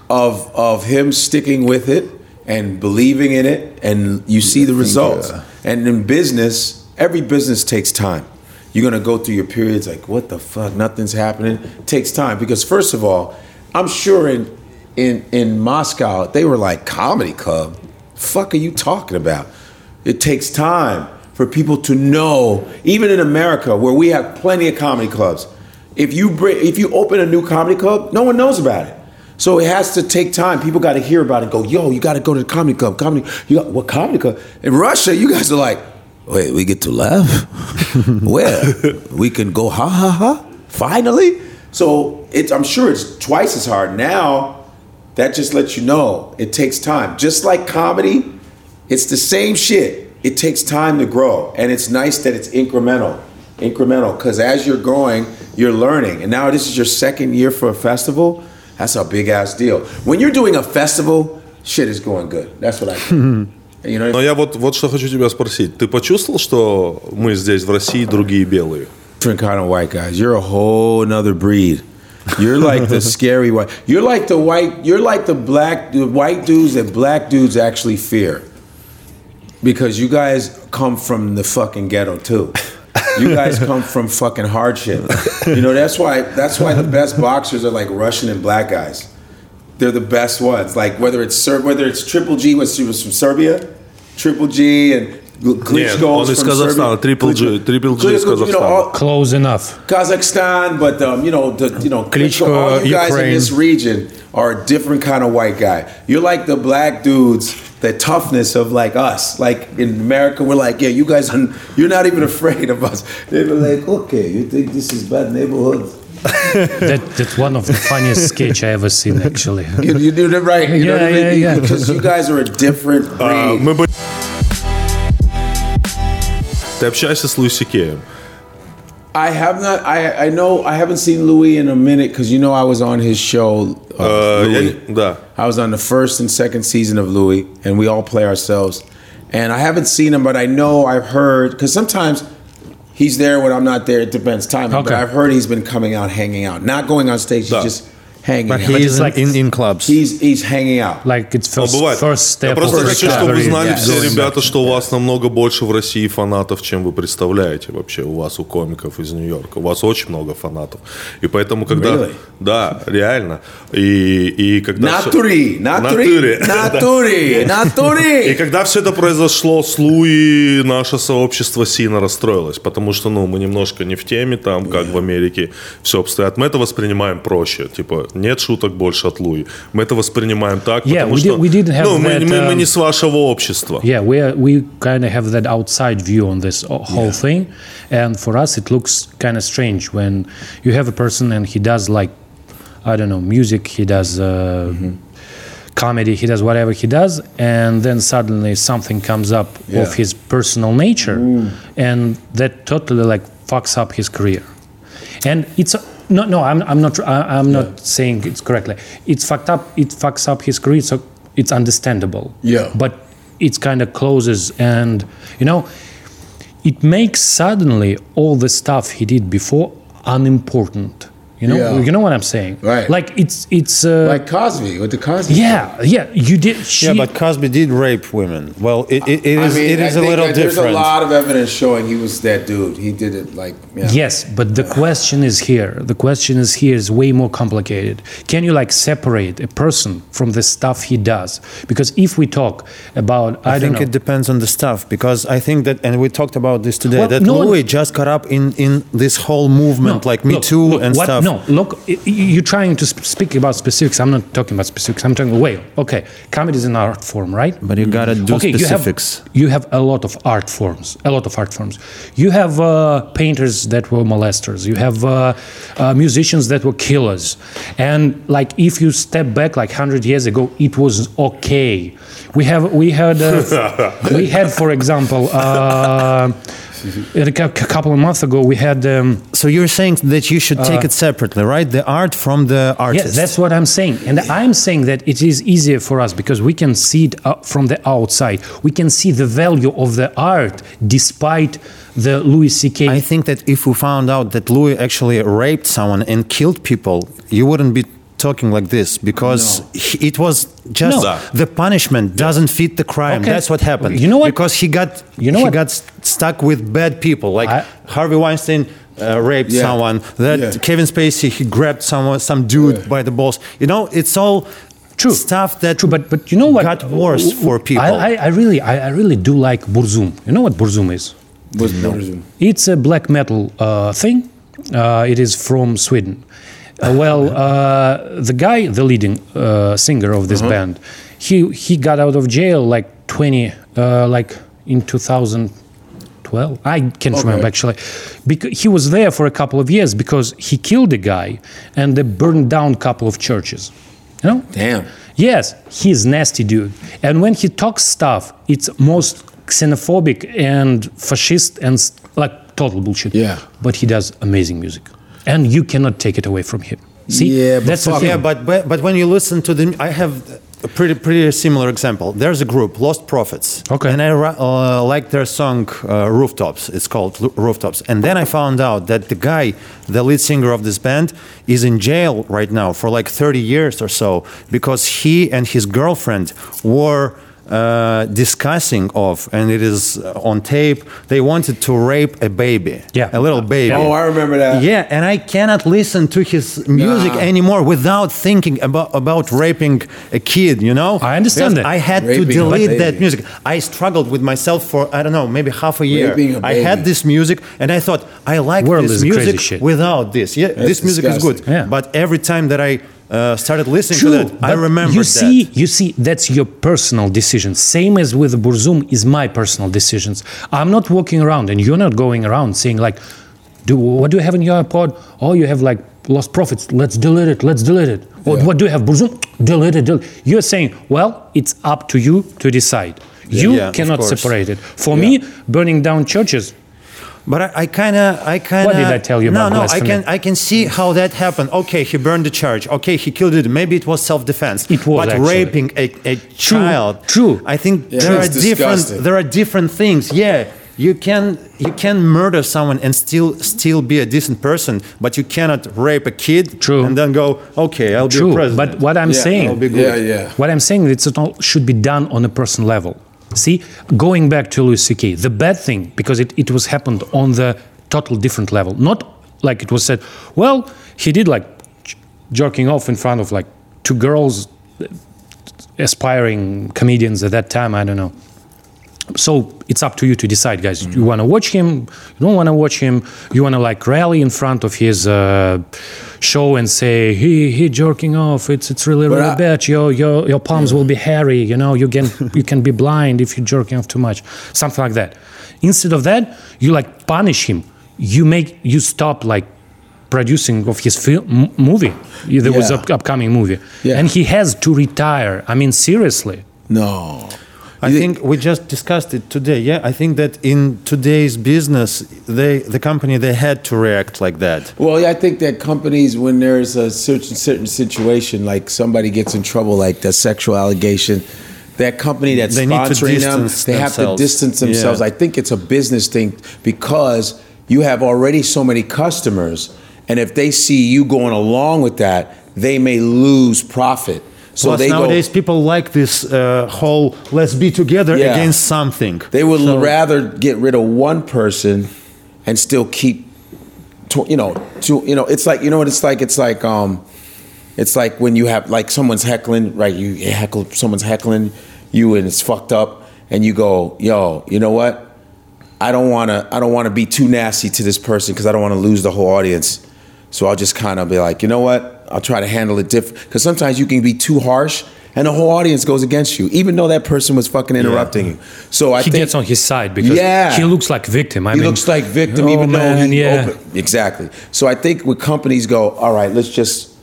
Of, of, of him sticking with it and believing in it, and you see the results. And in business, every business takes time. You're gonna go through your periods like, what the fuck, nothing's happening. It takes time because first of all, I'm sure in in in Moscow they were like comedy club. Fuck are you talking about? It takes time for people to know, even in America where we have plenty of comedy clubs. If you bring, if you open a new comedy club, no one knows about it. So it has to take time. People got to hear about it. Go, yo, you got to go to the comedy club. Comedy, you got what comedy club? In Russia, you guys are like, wait, we get to laugh. Where we can go, ha ha ha. Finally, so it's. I'm sure it's twice as hard now. That just lets you know it takes time. Just like comedy, it's the same shit. It takes time to grow, and it's nice that it's incremental, incremental. Because as you're growing, you're learning. And now this is your second year for a festival. That's a big ass deal. When you're doing a festival, shit is going good. That's what I think. you know. Но я вот, вот что хочу тебя спросить. Ты почувствовал, что мы здесь в России другие белые? different kind of white guys. You're a whole nother breed. You're like the scary white. You're like the white. You're like the black, the white dudes that black dudes actually fear, because you guys come from the fucking ghetto too. You guys come from fucking hardship. You know that's why. That's why the best boxers are like Russian and black guys. they're the best ones. Like whether it's Ser- whether it's Triple G, which she was from Serbia, Triple G and Klitschko yeah, on Kazakhstan, Triple G, Triple G is Kazakhstan. You know, all, Close enough. Kazakhstan, but um, you know, the, you know, Klitschko, Klitschko all you guys Ukraine. in this region are a different kind of white guy. You're like the black dudes, the toughness of like us. Like in America, we're like, yeah, you guys, are, you're not even afraid of us. They were like, okay, you think this is bad neighborhood? That that's one of the funniest sketch I ever seen actually. You, you do it right. You know Yeah, what I yeah, mean? yeah. Because you guys are a different А, breed. мы бы- Ты общаешься с Луиси Кеем. I have not. I I know I haven't seen Louis in a minute because you know I was on his show. Uh, Э, я Louis. не- Да. I was on the first and second season of Louis, and we all play ourselves. And I haven't seen him, but I know I've heard because sometimes he's there when I'm not there. It depends. Time, but I've heard he's been coming out, hanging out, not going on stage. He's just hanging But out. he is like- in, in clubs. he's he's hanging out. Like it's Ну, first, бывает. first step. Я просто of хочу, чтобы вы знали Yeah. все ребята, что у вас намного больше в России фанатов, чем вы представляете вообще. У вас у комиков из Нью-Йорка. У вас очень много фанатов. И поэтому, когда... Really? Да, реально. И, и когда... Натури, натури, Натуре. натури, И натури. когда все это произошло с Луи, наше сообщество сильно расстроилось, потому что, ну, мы немножко не в теме там, как в Америке все обстоят. Мы это воспринимаем проще, типа, нет шуток больше от Луи. Мы это воспринимаем так, Yeah, потому we что, did- we didn't have ну, мы, that, мы- мы um, не с вашего общества. Yeah, we are, we kind of have that outside view on this o- whole thing, and for us it looks kind of strange when you have a person and he does like, I don't know, music, he does uh, comedy, he does whatever he does, and then suddenly something comes up Yeah. of his personal nature, and that totally like fucks up his career. And it's no, no. I'm, I'm not. I, I'm not saying it's correctly. It's fucked up. It fucks up his career. So it's understandable. Yeah. But it's kind of closes, and you know, it makes suddenly all the stuff he did before unimportant. You know. Yeah. You know what I'm saying? Right. Like it's it's. Uh, Like Cosby with the Cosby. yeah, yeah. You did. She, yeah, but Cosby did rape women. Well, it, it, it I is mean, it is I a think little that there's a lot of evidence showing he was that dude. He did it like yeah. Yes, but the question is here. The question is here is way more complicated. Can you like separate a person from the stuff he does? Because if we talk about, I, I, don't think know, it depends on the stuff because I think that, and we talked about this today, Well, that no Louis just got up in, in this whole movement, like Me look, Too look, and what- stuff. No, look, i- i- you're trying to speak about specifics. I'm not talking about specifics. I'm talking. Wait, okay, comedy is an art form, right? But you gotta do okay, specifics. You have, you have a lot of art forms. A lot of art forms. You have uh, painters that were molesters. You have uh, uh, musicians that were killers. And like, if you step back like hundred years ago, it was okay. We have we had uh, we had, for example. Uh, a cou- couple of months ago, we had um, So you're saying that you should take it separately, right? The art from the artist. Yes, that's what I'm saying. And I'm saying that it is easier for us because we can see it uh, from the outside. We can see the value of the art despite the Louis C.K. I think that if we found out that Louis actually raped someone and killed people, you wouldn't be talking like this because he, it was just No. the punishment doesn't fit the crime. Okay. That's what happened. You know what? Because he got You know he what? got st- stuck with bad people. Like I- Harvey Weinstein uh, raped Yeah. someone. That Yeah. Kevin Spacey he grabbed someone some dude Yeah. by the balls. You know, it's all True. stuff that True, but but you know what? got worse for people. I, I, I really I, I really do like Burzum. You know what Burzum is? Was Buddhism. It's a black metal uh, thing. Uh, it is from Sweden. Uh, well, uh, the guy, the leading uh, singer of this band, he he got out of jail like 20, uh, like in 2012. I can't remember actually, because he was there for a couple of years because he killed a guy and they burned down a couple of churches. You know? Damn. Yes, he's nasty dude. And when he talks stuff, it's most xenophobic and fascist and like total bullshit. Yeah. But he does amazing music. And you cannot take it away from him. See? Yeah, but that's the fuck thing. Yeah, but, but but when you listen to the, I have a pretty pretty similar example. There's a group, Lostprophets. Okay. And I uh, like their song uh, Rooftops. It's called Rooftops. And then I found out that the guy, the lead singer of this band, is in jail right now for like 30 years or so because he and his girlfriend were. Uh, discussing of and it is uh, on tape they wanted to rape a baby Yeah. a little baby Oh, I remember that. yeah, and I cannot listen to his music Nah. anymore without thinking about about raping a kid. You know, I understand Because that. I had Raping to delete that music. I struggled with myself for I don't know, maybe half a year. Raping a I had this music, and I thought I like World this music without this. Yeah, this music is good. Yeah. But every time that I uh, started listening True, to that, I but remember you that. see, you see, that's your personal decision. Same as with Burzum is my personal decisions. I'm not walking around, and you're not going around saying like, "Do what do you have in your iPod? Oh, you have like Lostprophets. Let's delete it. Let's delete it. Or Yeah. what do you have, Burzum? Delete it. Delete. You're saying, well, it's up to you to decide. You Yeah, cannot separate it. For me, burning down churches. But I, I kind of, I kind of. What did I tell you no, about No, no, I can, I can see how that happened. Okay, he burned the church. Okay, he killed it. Maybe it was self-defense. It was, But actually. raping a, a child. true. I think Yeah, there are it's different. There are different things. Yeah, you can you can murder someone and still still be a decent person, but you cannot rape a kid True. and then go, okay, I'll be True, president. but what I'm Yeah, saying, I'll be Yeah, good. yeah. What I'm saying is it all should be done on a personal level. See, going back to Louis C.K., the bad thing because it, it was happened on the total different level. Not like it was said. Well, he did like j- jerking off in front of like two girls, aspiring comedians at that time. I don't know. So it's up to you to decide, guys. You want to watch him? You don't want to watch him? You want to like rally in front of his uh, show and say he he jerking off? It's it's really really I- bad. Your your your palms will be hairy. You know you can you can be blind if you're jerking off too much. Something like that. Instead of that, you like punish him. You make you stop like producing of his film m- movie. There was Yeah. up, upcoming movie, Yeah. and he has to retire. I mean seriously. No. I think we just discussed it today. Yeah, I think that in today's business, they the company they had to react like that. Well, yeah, I think that companies, when there's a certain certain situation, like somebody gets in trouble, like the sexual allegation, that company that's They sponsoring them, they have to distance themselves. Yeah. I think it's a business thing because you have already so many customers, and if they see you going along with that, they may lose profit. So Plus nowadays go. people like this uh, whole "let's be together Yeah. against something." They would So- rather get rid of one person and still keep, tw- you know, to you know. It's like you know what it's like. It's like um, it's like when you have like someone's heckling, right? You heckle someone's heckling you and it's fucked up, and you go, yo, you know what? I don't want to. I don't want to be too nasty to this person because I don't want to lose the whole audience. So I'll just kind of be like, you know what? I'll try to handle it different because sometimes you can be too harsh. And the whole audience goes against you, even though that person was fucking interrupting you. So I he think gets on his side because Yeah. he looks like victim. I he mean, looks like victim, oh, even man, though he yeah. open- exactly. So I think when companies go, all right, let's just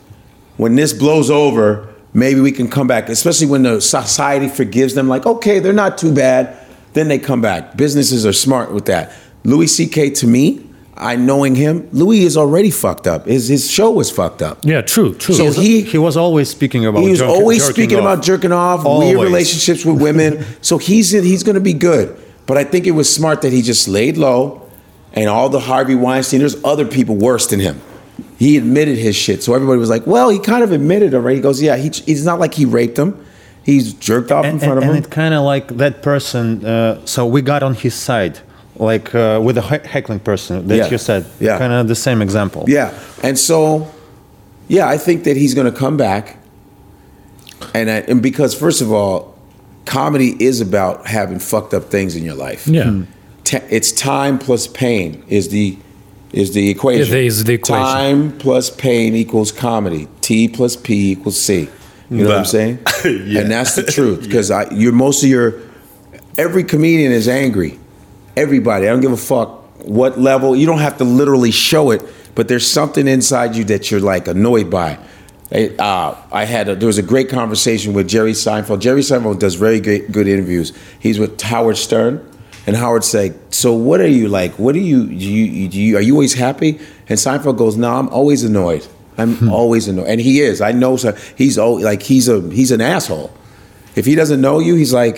when this blows over, maybe we can come back. Especially when the society forgives them, like okay, they're not too bad. Then they come back. Businesses are smart with that. Louis C.K. to me, I knowing him, Louis is already fucked up. His his show was fucked up. yeah, true, true. So he- he was always speaking about. He was jerk- always jerking speaking off. about jerking off, Always. weird relationships with women. so he's he's going to be good. But I think it was smart that he just laid low, and all the Harvey Weinstein. There's other people worse than him. He admitted his shit, so everybody was like, "Well, he kind of admitted already." He goes, "Yeah, he, it's not like he raped him. He's jerked off in front and, of and him." it kind of like that person. Uh, so we got on his side, like uh, with the heckling person that Yeah. you said. Yeah. kind of the same example. Yeah, and so, yeah, I think that he's going to come back, and I, and because first of all, comedy is about having fucked up things in your life. Yeah. Ta- it's time plus pain is the is the equation. Yeah, there is the equation. Time plus pain equals comedy. T plus P equals C. You know what I'm saying? Yeah. And that's the truth because I you're most of your every comedian is angry. Everybody. I don't give a fuck what level. You don't have to literally show it, but there's something inside you that you're like annoyed by. I, uh, I had a, there was a great conversation with Jerry Seinfeld. Jerry Seinfeld does very great, good interviews. He's with Howard Stern, and Howard say, "So what are you like? What are you? Do you, do you are you always happy?" And Seinfeld goes, "No, I'm always annoyed. I'm always annoyed." And he is. I know. So he's al- like he's a he's an asshole. If he doesn't know you, he's like,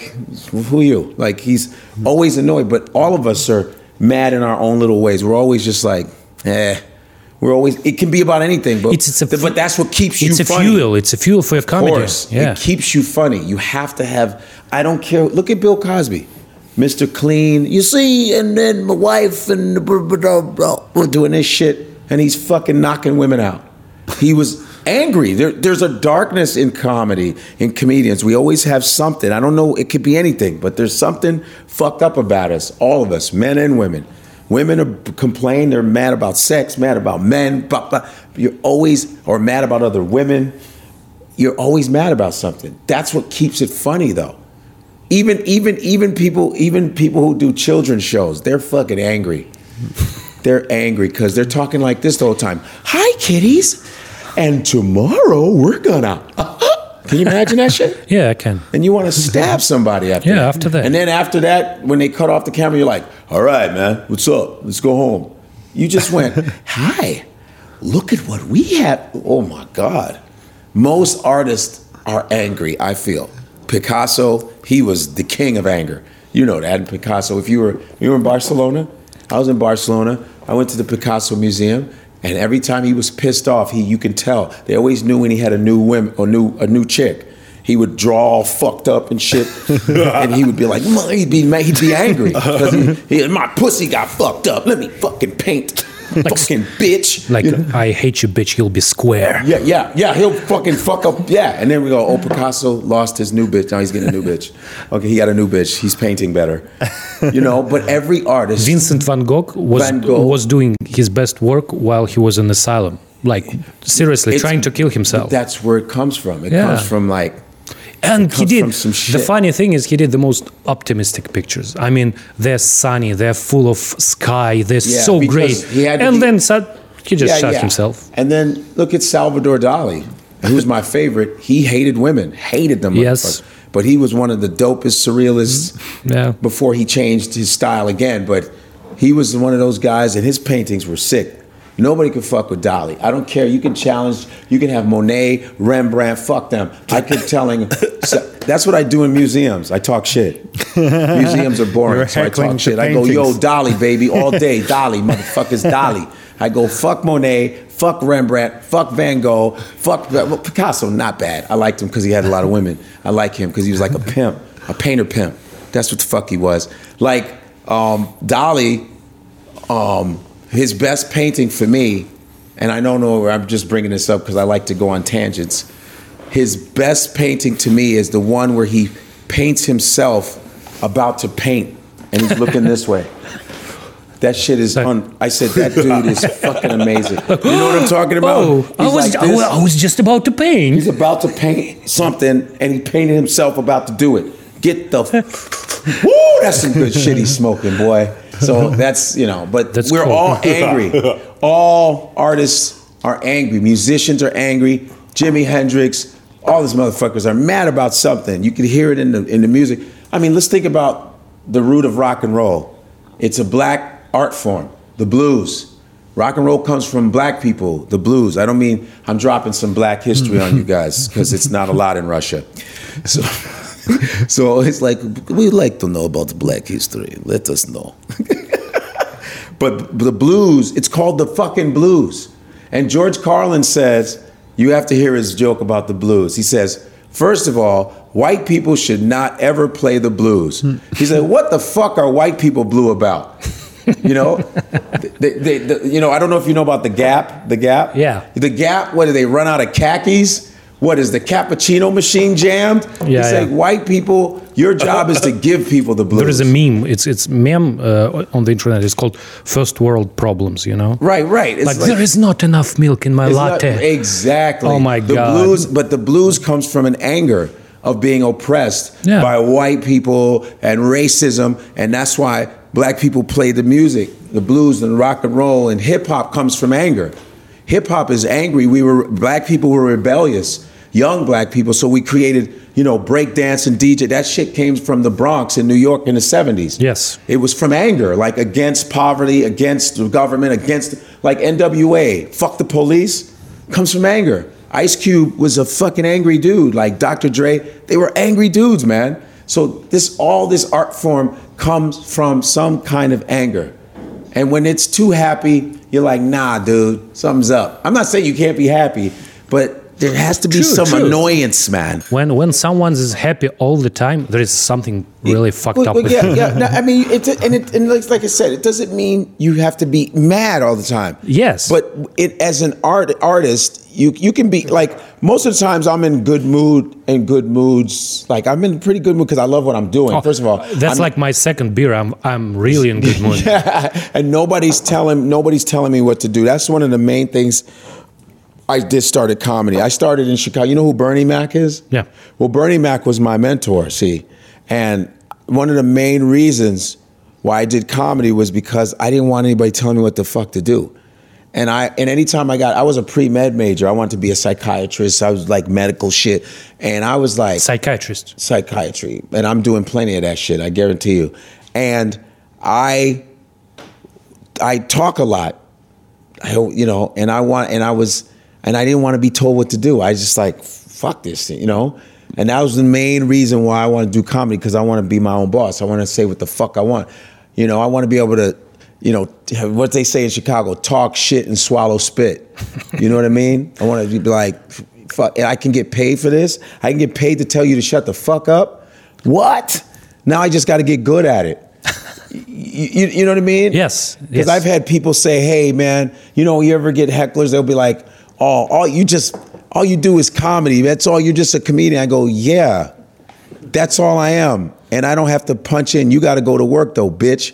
"Who are you?" Like he's always annoyed. But all of us are mad in our own little ways. We're always just like, eh. We're always. It can be about anything, but It's- it's a but that's what keeps you. it's a funny. fuel. It's a fuel for your comedy. Of course, Yeah. it keeps you funny. You have to have. I don't care. Look at Bill Cosby, Mr. Clean. You see, and then my wife and blah, blah, blah, blah, we're doing this shit, and he's fucking knocking women out. He was angry. There, there's a darkness in comedy, in comedians. We always have something. I don't know. It could be anything, but there's something fucked up about us. All of us, men and women. Women are complain. They're mad about sex, mad about men. Blah, blah. You're always or mad about other women you're always mad about something. That's what keeps it funny though. Even even even people even people who do children's shows, they're fucking angry. They're angry because they're talking like this the whole time. Hi kitties. And tomorrow we're gonna Can you imagine that shit? Yeah, I can. And you want to stab somebody after Yeah, that. after that. And then after that, when they cut off the camera, you're like, all right, man, what's up? Let's go home. You just went, hi, look at what we have. Oh my God. Most artists are angry, I feel. Picasso, he was the king of anger. You know that Picasso. If you were you were in Barcelona, I was in Barcelona. I went to the Picasso Museum, and every time he was pissed off, he you can tell they always knew when he had a new woman or new a new chick. He would draw all fucked up and shit, and he would be like, he'd be ma- he'd be angry because he, he, my pussy got fucked up. Let me fucking paint, fucking bitch. Like, You know? I hate you, bitch. You'll be square. Yeah, yeah, yeah. He'll fucking fuck up. Yeah, and then we go. Oh, Picasso lost his new bitch. Now he's getting a new bitch. Okay, he got a new bitch. He's painting better. You know, but every artist. Vincent van Gogh was Van Gogh. was doing his best work while he was in asylum. Like seriously, trying to kill himself. That's where it comes from. It Yeah. comes from like. And he did. The funny thing is, he did the most optimistic pictures. I mean, they're sunny, they're full of sky, they're Yeah, so great. he had and be- then sa- he just Yeah, shot yeah. himself. And then look at Salvador Dali, who's my favorite. He hated women, hated them. Yes. But he was one of the dopest surrealists mm-hmm. Yeah. before he changed his style again. But he was one of those guys, and his paintings were sick. Nobody could fuck with Dali. I don't care. You can challenge. You can have Monet, Rembrandt. Fuck them. I keep telling. so that's what I do in museums. I talk shit. Museums are boring, so I talk shit. I go, yo. Dali, baby, all day. Dali, motherfuckers, Dali. I go, fuck Monet, fuck Rembrandt, fuck Van Gogh, fuck well, Picasso. Not bad. I liked him because he had a lot of women. I like him because he was like a pimp, a painter pimp. That's what the fuck he was. Like um, Dali, um, his best painting for me, and I don't know. I'm just bringing this up because I like to go on tangents. His best painting to me is the one where he paints himself about to paint, and he's looking this way. That shit is un. I said that dude is fucking amazing. You know what I'm talking about? Oh, I was, like. I was just about to paint. He's about to paint something, and he painted himself about to do it. Get the woo! That's some good shit he's smoking, boy. So that's you know, but That's we're cool. all angry. all artists are angry. Musicians are angry. Jimi Hendrix, all these motherfuckers are mad about something. You can hear it in the in the music. I mean, let's think about the root of rock and roll. It's a black art form, the blues. Rock and roll comes from black people, the blues. I don't mean I'm dropping some black history on you guys because it's not a lot in Russia. So, so it's like we like to know about the black history. Let us know. but the blues, it's called the fucking blues. And George Carlin says, you have to hear his joke about the blues. He says, first of all, white people should not ever play the blues. Hmm. He said, what the fuck are white people blue about? You know, they, they, the- you know. I don't know if you know about the Gap. The Gap. Yeah. The Gap. What do they run out of khakis? What is the cappuccino machine jammed? Yeah, it's yeah. like white people. Your job is to give people the blues. There is a meme. It's it's meme uh, on the internet. It's called first world problems. You know, Right, right. It's like, there is not enough milk in my It's not- latte. exactly. Oh my the God. Blues, but the blues comes from an anger of being oppressed Yeah. by white people and racism, and that's why black people play the music, the blues and rock and roll, and hip hop comes from anger. Hip hop is angry. We were black people were rebellious, young black people, so we created, you know, break dance and DJ. That shit came from the Bronx in New York in the 70s. Yes. It was from anger, like against poverty, against the government, against like NWA, fuck the police, comes from anger. Ice Cube was a fucking angry dude, like Dr. Dre. They were angry dudes, man. So this all this art form comes from some kind of anger. And when it's too happy, you're like, nah, dude, something's up. I'm not saying you can't be happy, but there has to be True, some true. annoyance, man. When when someone is happy all the time, there is something really fucked Well, up well, yeah, them. yeah. No, I mean, it's and it, and like, like I said, it doesn't mean you have to be mad all the time. Yes. but it as an art artist, you you can be like most of the times I'm in good mood and good moods. Like I'm in pretty good mood because I love what I'm doing. Oh, First of all, that's I'm- like my second beer. I'm I'm really in good mood. yeah, and nobody's telling nobody's telling me what to do. That's one of the main things. I did started comedy. I started in Chicago. You know who Bernie Mac is? Yeah. Well, Bernie Mac was my mentor. See, and one of the main reasons why I did comedy was because I didn't want anybody telling me what the fuck to do. And I and anytime I got I was a pre-med major. I wanted to be a psychiatrist. I was like medical shit. And I was like Psychiatrist. psychiatry, and I'm doing plenty of that shit. I guarantee you. And I, I talk a lot. I you know, and I want, and I was, and I didn't want to be told what to do. I just like, fuck this, thing, you know. And that was the main reason why I want to do comedy because I want to be my own boss. I want to say what the fuck I want. You know, I want to be able to, you know, what they say in Chicago, talk shit and swallow spit. You know what I mean? I want to be like, fuck, and I can get paid for this. I can get paid to tell you to shut the fuck up. What? Now I just got to get good at it. You, you, you know what I mean? Yes, Because yes. I've had people say, "Hey, man, you know, you ever get hecklers? They'll be like, oh, all you just, all you do is comedy. That's all. You're just a comedian." I go, "Yeah, that's all I am, and I don't have to punch in. You got to go to work though, bitch."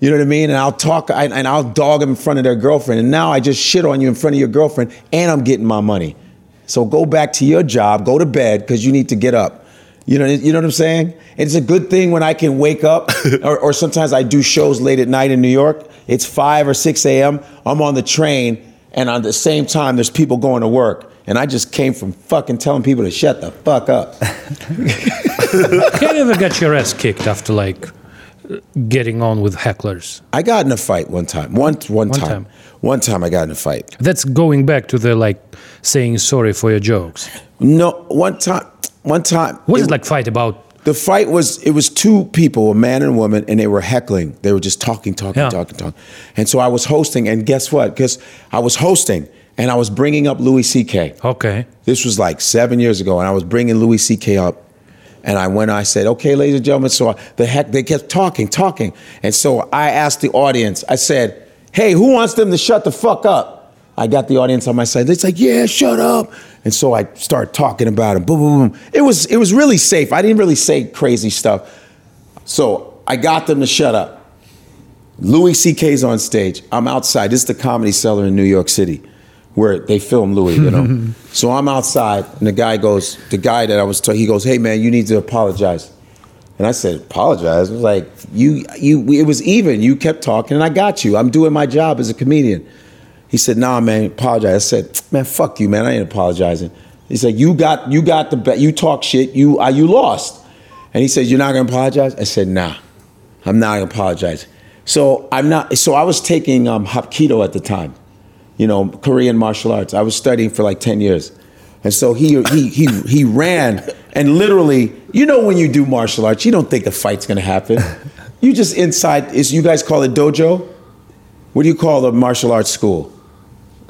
You know what I mean? And I'll talk, I, and I'll dog them in front of their girlfriend, and now I just shit on you in front of your girlfriend, and I'm getting my money. So go back to your job, go to bed, because you need to get up. You know, you know what I'm saying? It's a good thing when I can wake up, or, or sometimes I do shows late at night in New York. It's 5 or 6 a.m. I'm on the train, and at the same time, there's people going to work. And I just came from fucking telling people to shut the fuck up. You ever get your ass kicked after like getting on with hecklers? I got in a fight one time. One, one, One time. One time. One time I got in a fight. That's going back to the like saying sorry for your jokes. No, one time. One time. What is it like fight about? The fight was it was two people, a man and a woman, and they were heckling. They were just talking, talking, Yeah. talking, talking. And so I was hosting, and guess what? Because I was hosting, and I was bringing up Louis C.K. Okay. This was like seven years ago, and I was bringing Louis C.K. up. And I went, I said, okay, ladies and gentlemen. So the heck, they kept talking, talking. And so I asked the audience, I said, hey, who wants them to shut the fuck up? I got the audience on my side. It's like, yeah, shut up. And so I start talking about it. Boom, boom, boom. It was, it was really safe. I didn't really say crazy stuff. So I got them to shut up. Louis C.K.'s on stage. I'm outside. This is the comedy cellar in New York City where they film Louis, you know. so I'm outside and the guy goes, the guy that I was talking, he goes, hey man, you need to apologize. And I said, apologize? I was like, you, you, it was even. You kept talking and I got you. I'm doing my job as a comedian. He said, nah, man, apologize. I said, man, fuck you, man. I ain't apologizing. He said, you got, you got the, bet. you talk shit, you, uh, you lost. And he said, you're not gonna apologize? I said, nah. I'm not gonna apologize. So I'm not. So I was taking um, Hapkido at the time, you know, Korean martial arts. I was studying for like ten years, and so he he he he ran and literally, you know, when you do martial arts, you don't think a fight's gonna happen. You just inside. Is you guys call it dojo? What do you call the martial arts school?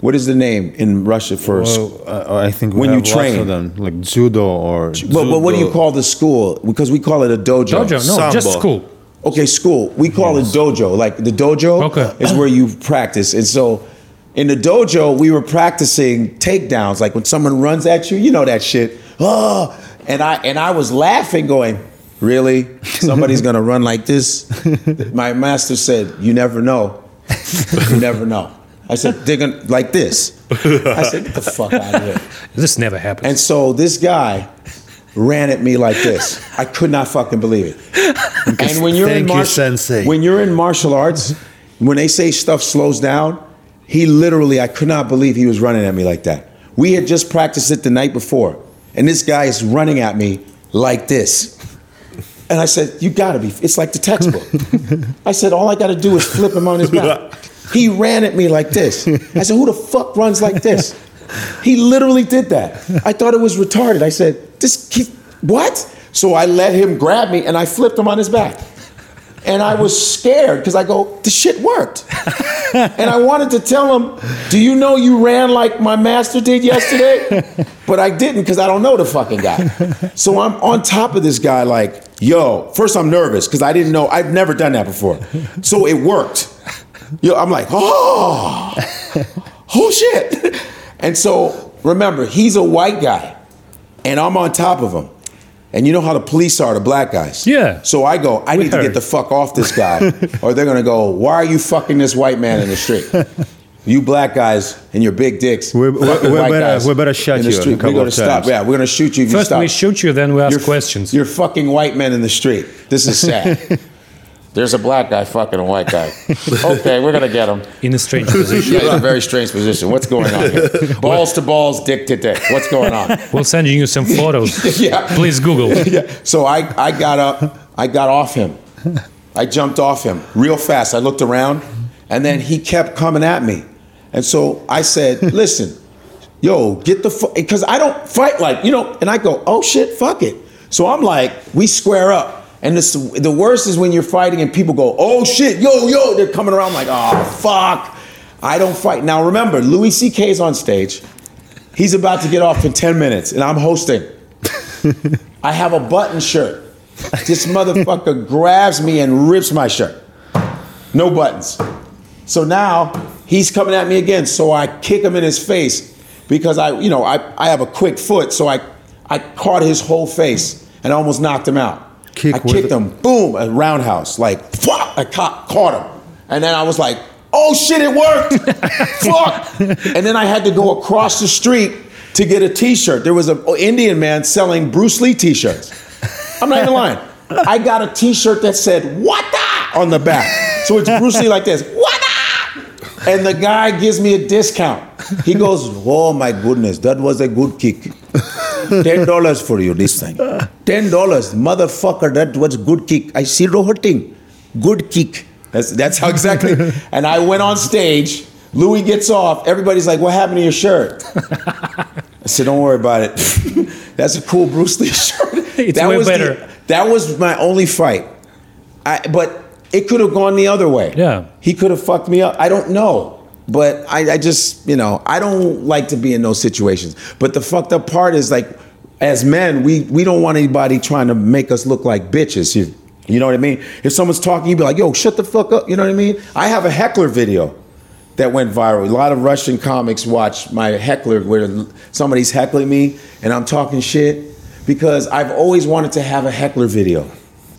What is the name in Russia for? a school? Well, uh, I think we When you have lots train. of them, like judo or. But, but what do you call the school? Because we call it a dojo. Dojo, no, just school. Okay, school. We call it dojo. Like the dojo Okay. is where you practice. And so in the dojo, we were practicing takedowns. Like when someone runs at you, you know that shit. Oh, and I and I was laughing, going, "Really? Somebody's gonna run like this?" My master said, "You never know. You never know." I said, "They're gonna like this." I said, "Get the fuck out of here." This never happens. And so this guy ran at me like this. I could not fucking believe it. And when you're in Thank you, sensei. when you're in martial arts, when they say stuff slows down, he literally, I could not believe he was running at me like that. We had just practiced it the night before, and this guy is running at me like this. And I said, "You gotta be. It's like the textbook." I said, "All I gotta do is flip him on his back." He ran at me like this. I said, "Who the fuck runs like this?" He literally did that. I thought it was retarded. I said, "This kid, what?" So I let him grab me and I flipped him on his back. And I was scared because I go, "The shit worked." and I wanted to tell him, "Do you know you ran like my master did yesterday?" but I didn't because I don't know the fucking guy. So I'm on top of this guy, like, "Yo!" First, I'm nervous because I didn't know. I've never done that before. So it worked. Yo, I'm like, "Oh, oh shit!" And so remember, he's a white guy, and I'm on top of him. And you know how the police are, the black guys. Yeah. So I go, I We need to get the fuck off this guy, or they're gonna go, why are you fucking this white man in the street? You black guys and your big dicks. We- we- fucking we're better- guys we better shut in the you street. We're gonna stop. Yeah, we're gonna shoot you if you First stop. we shoot you, then we ask You're- questions. You're fucking white men in the street. This is sad. There's a black guy fucking a white guy. Okay, we're gonna get him. in a strange position. Yeah, it's a very strange position. What's going on here? Balls to balls, dick to dick. What's going on? We'll send you some photos. Yeah. Please Google. yeah. So I, I got up, I got off him. I jumped off him real fast. I looked around, and then he kept coming at me. And so I said, listen, yo, get the fuck, because I don't fight like, you know, and I go, oh shit, fuck it. So I'm like, we square up. And this, the worst is when you're fighting and people go, oh shit, yo, yo, they're coming around like, oh fuck. I don't fight. Now remember, Louis C.K. is on stage. He's about to get off in 10 minutes and I'm hosting. I have a button shirt. This motherfucker grabs me and rips my shirt. No buttons. So now he's coming at me again. So I kick him in his face because I, you know, I, I have a quick foot. So I, I caught his whole face and almost knocked him out. Kick I kicked him, boom, a roundhouse, like, fuck, I caught, caught him. And then I was like, oh shit, it worked. fuck. And then I had to go across the street to get a t-shirt. There was an Indian man selling Bruce Lee t-shirts. I'm not even lying. I got a t-shirt that said, what the? on the back. So it's Bruce Lee like this, what the? And the guy gives me a discount. He goes, oh my goodness, that was a good kick. Ten dollars for you this time. Ten dollars, motherfucker. That was good kick. I see no hurting. Good kick. That's that's how exactly. and I went on stage. Louis gets off. Everybody's like, "What happened to your shirt?" I said, "Don't worry about it. that's a cool Bruce Lee shirt." It's that way was the- better. that was my only fight. I, but it could have gone the other way. Yeah. He could have fucked me up. I don't know. But I, I just, you know, I don't like to be in those situations. But the fucked up part is like, as men, we, we don't want anybody trying to make us look like bitches. You, you know what I mean? If someone's talking, you'd be like, yo, shut the fuck up. You know what I mean? I have a heckler video that went viral. A lot of Russian comics watch my heckler where somebody's heckling me and I'm talking shit because I've always wanted to have a heckler video.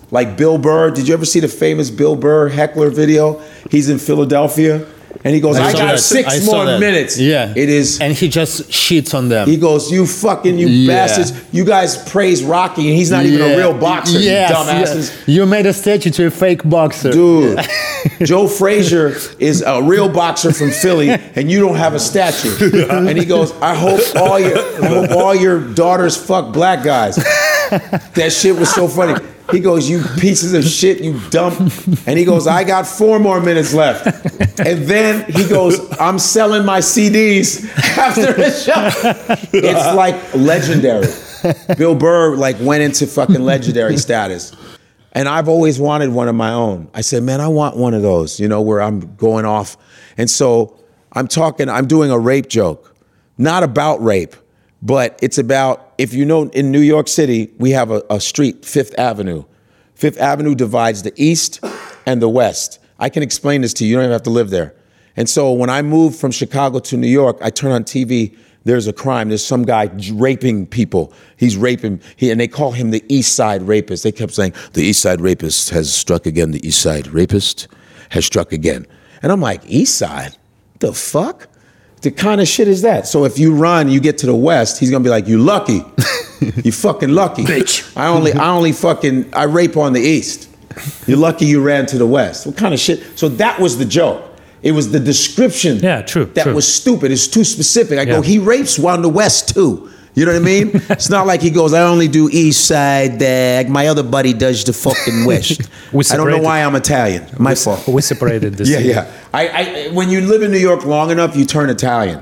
Like Bill Burr, did you ever see the famous Bill Burr heckler video? He's in Philadelphia and he goes, I, saw got that. six I more that. minutes. Yeah. It is And he just shits on them. he goes, You fucking you Yeah. bastards. You guys praise Rocky and he's not even a real boxer, Yes, you dumbasses. yes. You made a statue to a fake boxer. Dude, Joe Frazier is a real boxer from Philly, and you don't have a statue. And he goes, "I hope all your, I hope all your daughters fuck black guys." That shit was so funny. He goes, "You pieces of shit, you dumb," and he goes, "I got four more minutes left." And then he goes, "I'm selling my CDs after the show." It's like legendary. Bill Burr like went into fucking legendary status. And I've always wanted one of my own. I said, man, I want one of those, you know, where I'm going off. And so I'm talking, I'm doing a rape joke, not about rape, but it's about, if you know, in New York City, we have a, a street, Fifth Avenue. Fifth Avenue divides the East and the West. I can explain this to you, you don't even have to live there. And so when I moved from Chicago to New York, I turn on TV. There's a crime. There's some guy raping people. He's raping, he, and they call him the East Side rapist. They kept saying, the East Side rapist has struck again. The East Side rapist has struck again. And I'm like, East Side? The fuck? The kind of shit is that? So if you run, you get to the West, he's gonna be like, you lucky. you fucking lucky. Bitch. I only, I only fucking, I rape on the East. You're lucky you ran to the West. What kind of shit? So that was the joke. It was the description. Yeah, true, That true. was stupid. It's too specific. I go, he rapes on the West too. You know what I mean? it's not like he goes, I only do East Side. Uh, my other buddy does the fucking West. We I don't know why I'm Italian. My fault. We separated this. Yeah, yeah. I, I, when you live in New York long enough, you turn Italian.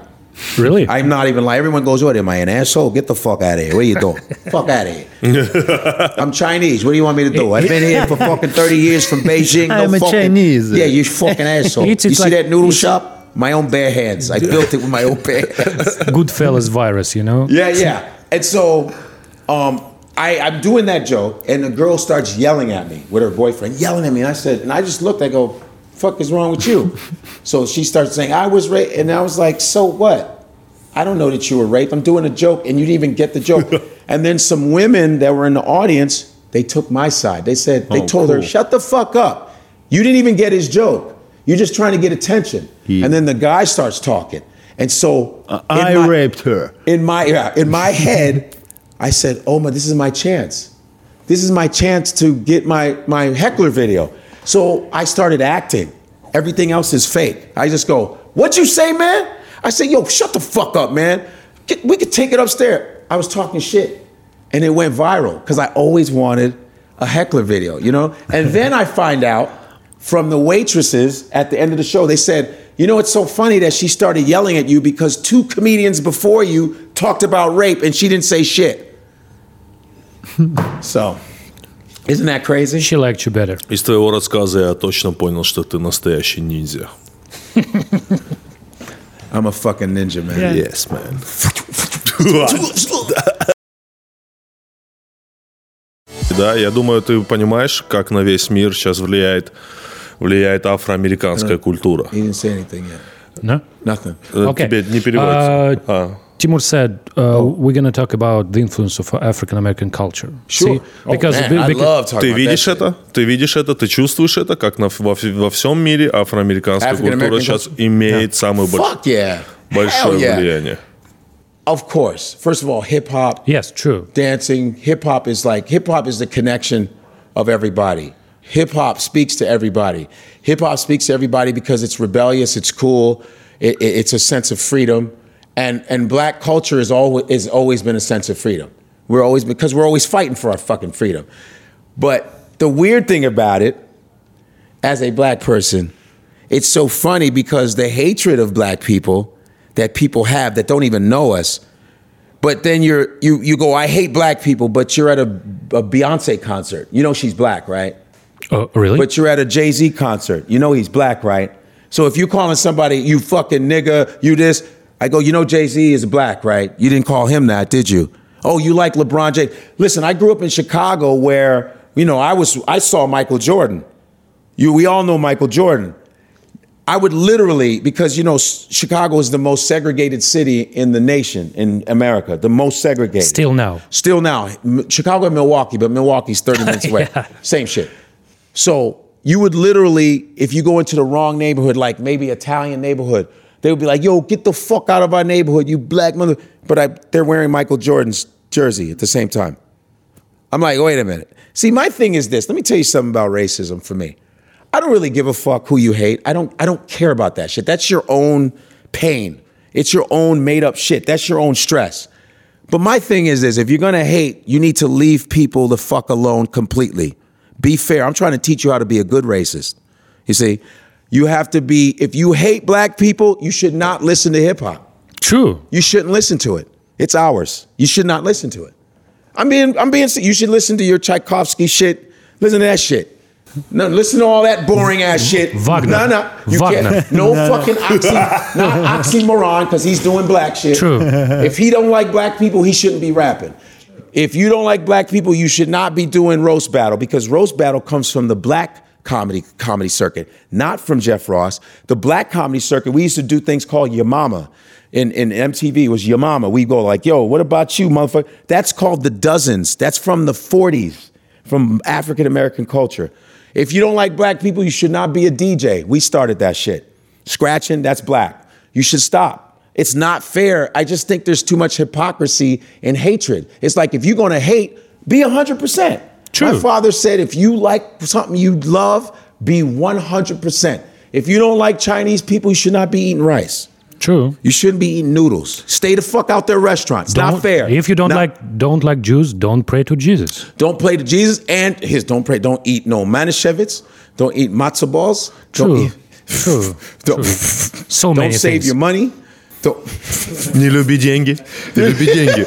Really? I'm not even like everyone goes, "What am I an asshole? Get the fuck out of here! What are you doing? fuck out of here! I'm Chinese. What do you want me to do? I've been here for fucking 30 years from Beijing. No I'm a fucking- Chinese. Yeah, you fucking asshole. You see like- that noodle shop? My own bare hands. I built it with my own bare hands. Goodfellas virus, you know? Yeah, yeah. And so, um, I, I'm doing that joke, and the girl starts yelling at me with her boyfriend, yelling at me. And I said, and I just looked. I go, "Fuck is wrong with you?" so she starts saying, "I was raped," and I was like, "So what?" I don't know that you were raped. I'm doing a joke, and you didn't even get the joke. and then some women that were in the audience, they took my side. They said, they Oh, told her, "Shut the fuck up. You didn't even get his joke. You're just trying to get attention." And then the guy starts talking, and so uh, in I my- raped her. in my yeah, in my head, I said, "Oh my, this is my chance. This is my chance to get my my heckler video." So I started acting. Everything else is fake. I just go, "What you say, man?" I say, "Yo, shut the fuck up, man. Get, we could take it upstairs." I was talking shit, and it went viral because I always wanted a heckler video, you know. And then I find out from the waitresses at the end of the show, they said, You know, it's so funny that she started yelling at you because two comedians before you talked about rape and she didn't say shit. so, isn't that crazy? She liked you better. Из твоего рассказа я точно понял, что ты настоящий ниндзя. I'm a fucking ninja, man. Yes, man. Да, я думаю, ты понимаешь, как на весь мир сейчас влияет, влияет афроамериканская культура. No? Nothing. Э, Okay. Тебе не переводится. Uh, А. Timur said uh, we're going to talk about the influence of African American culture. Sure. See? oh, Because man, be- I because- love talking Ты about видишь that shit. это? Ты видишь это? Ты чувствуешь это? Как на, во, во всем мире афроамериканская культура сейчас culture? имеет самое больш- yeah. большое yeah. влияние. Of course. First of all, hip hop, yes, true. dancing. Hip hop is like hip hop is the connection of everybody. Hip hop speaks to everybody. Hip hop speaks to everybody because it's rebellious, it's cool, it, it- it's a sense of freedom, and and black culture is always is always been a sense of freedom. We're always because we're always fighting for our fucking freedom. But the weird thing about it, as a black person, it's so funny because the hatred of black people that people have that don't even know us but then you're you you go, I hate black people, but you're at a, a Beyonce concert. You know she's black, right? Oh, really? But you're at a Jay Z concert. You know he's black, right? So if you're calling somebody you fucking nigga, you this, I go, you know Jay Z is black, right? You didn't call him that, did you? Oh, you like LeBron James? Listen, I grew up in Chicago where you know I was I saw Michael Jordan. You we all know Michael Jordan. I would literally, because you know, Chicago is the most segregated city in the nation, in America, the most segregated. Still now. Still now. Chicago and Milwaukee, but Milwaukee's 30 minutes away. Same shit. So you would literally, if you go into the wrong neighborhood, like maybe Italian neighborhood, they would be like, yo, get the fuck out of our neighborhood, you black mother. But I, they're wearing Michael Jordan's jersey at the same time. I'm like, wait a minute. See, my thing is this. Let me tell you something about racism for me. I don't really give a fuck who you hate. I don't I don't care about that shit. That's your own pain. It's your own made up shit. That's your own stress. But my thing is this, if you're gonna hate, you need to leave people the fuck alone completely. Be fair. I'm trying to teach you how to be a good racist. You see, you have to be if you hate black people, you should not listen to hip hop. True. You shouldn't listen to it. It's ours. You should not listen to it. I'm being, I'm being. You should listen to your Tchaikovsky shit. Listen to that shit. No, listen to all that boring ass shit. Wagner. No, no, you Wagner. can't. No, fucking oxy, not oxymoron because he's doing black shit. True. If he don't like black people, he shouldn't be rapping. If you don't like black people, you should not be doing roast battle because roast battle comes from the black comedy comedy circuit, not from Jeff Ross. The black comedy circuit, we used to do things called Your Mama. In, in MTV, was Your Mama. We go like, yo, what about you, motherfucker? That's called the dozens. That's from the 40s, from African American culture. If you don't like black people, you should not be a DJ. We started that shit. Scratching, that's black. You should stop. It's not fair. I just think there's too much hypocrisy and hatred. It's like if you're gonna hate, be 100%. True. My father said if you like something you love, be 100%. If you don't like Chinese people, you should not be eating rice. True. You shouldn't be eating noodles. Stay the fuck out their restaurants. Not Don't- fair. If you don't Not- like don't like Jews, don't pray to Jesus. don't pray to Jesus and his don't pray. Don't eat no manischewitz. Don't eat matzo balls. Don't True. eat, True. don't, So don't many save things. your money. Don't, Не люби деньги. Не люби деньги.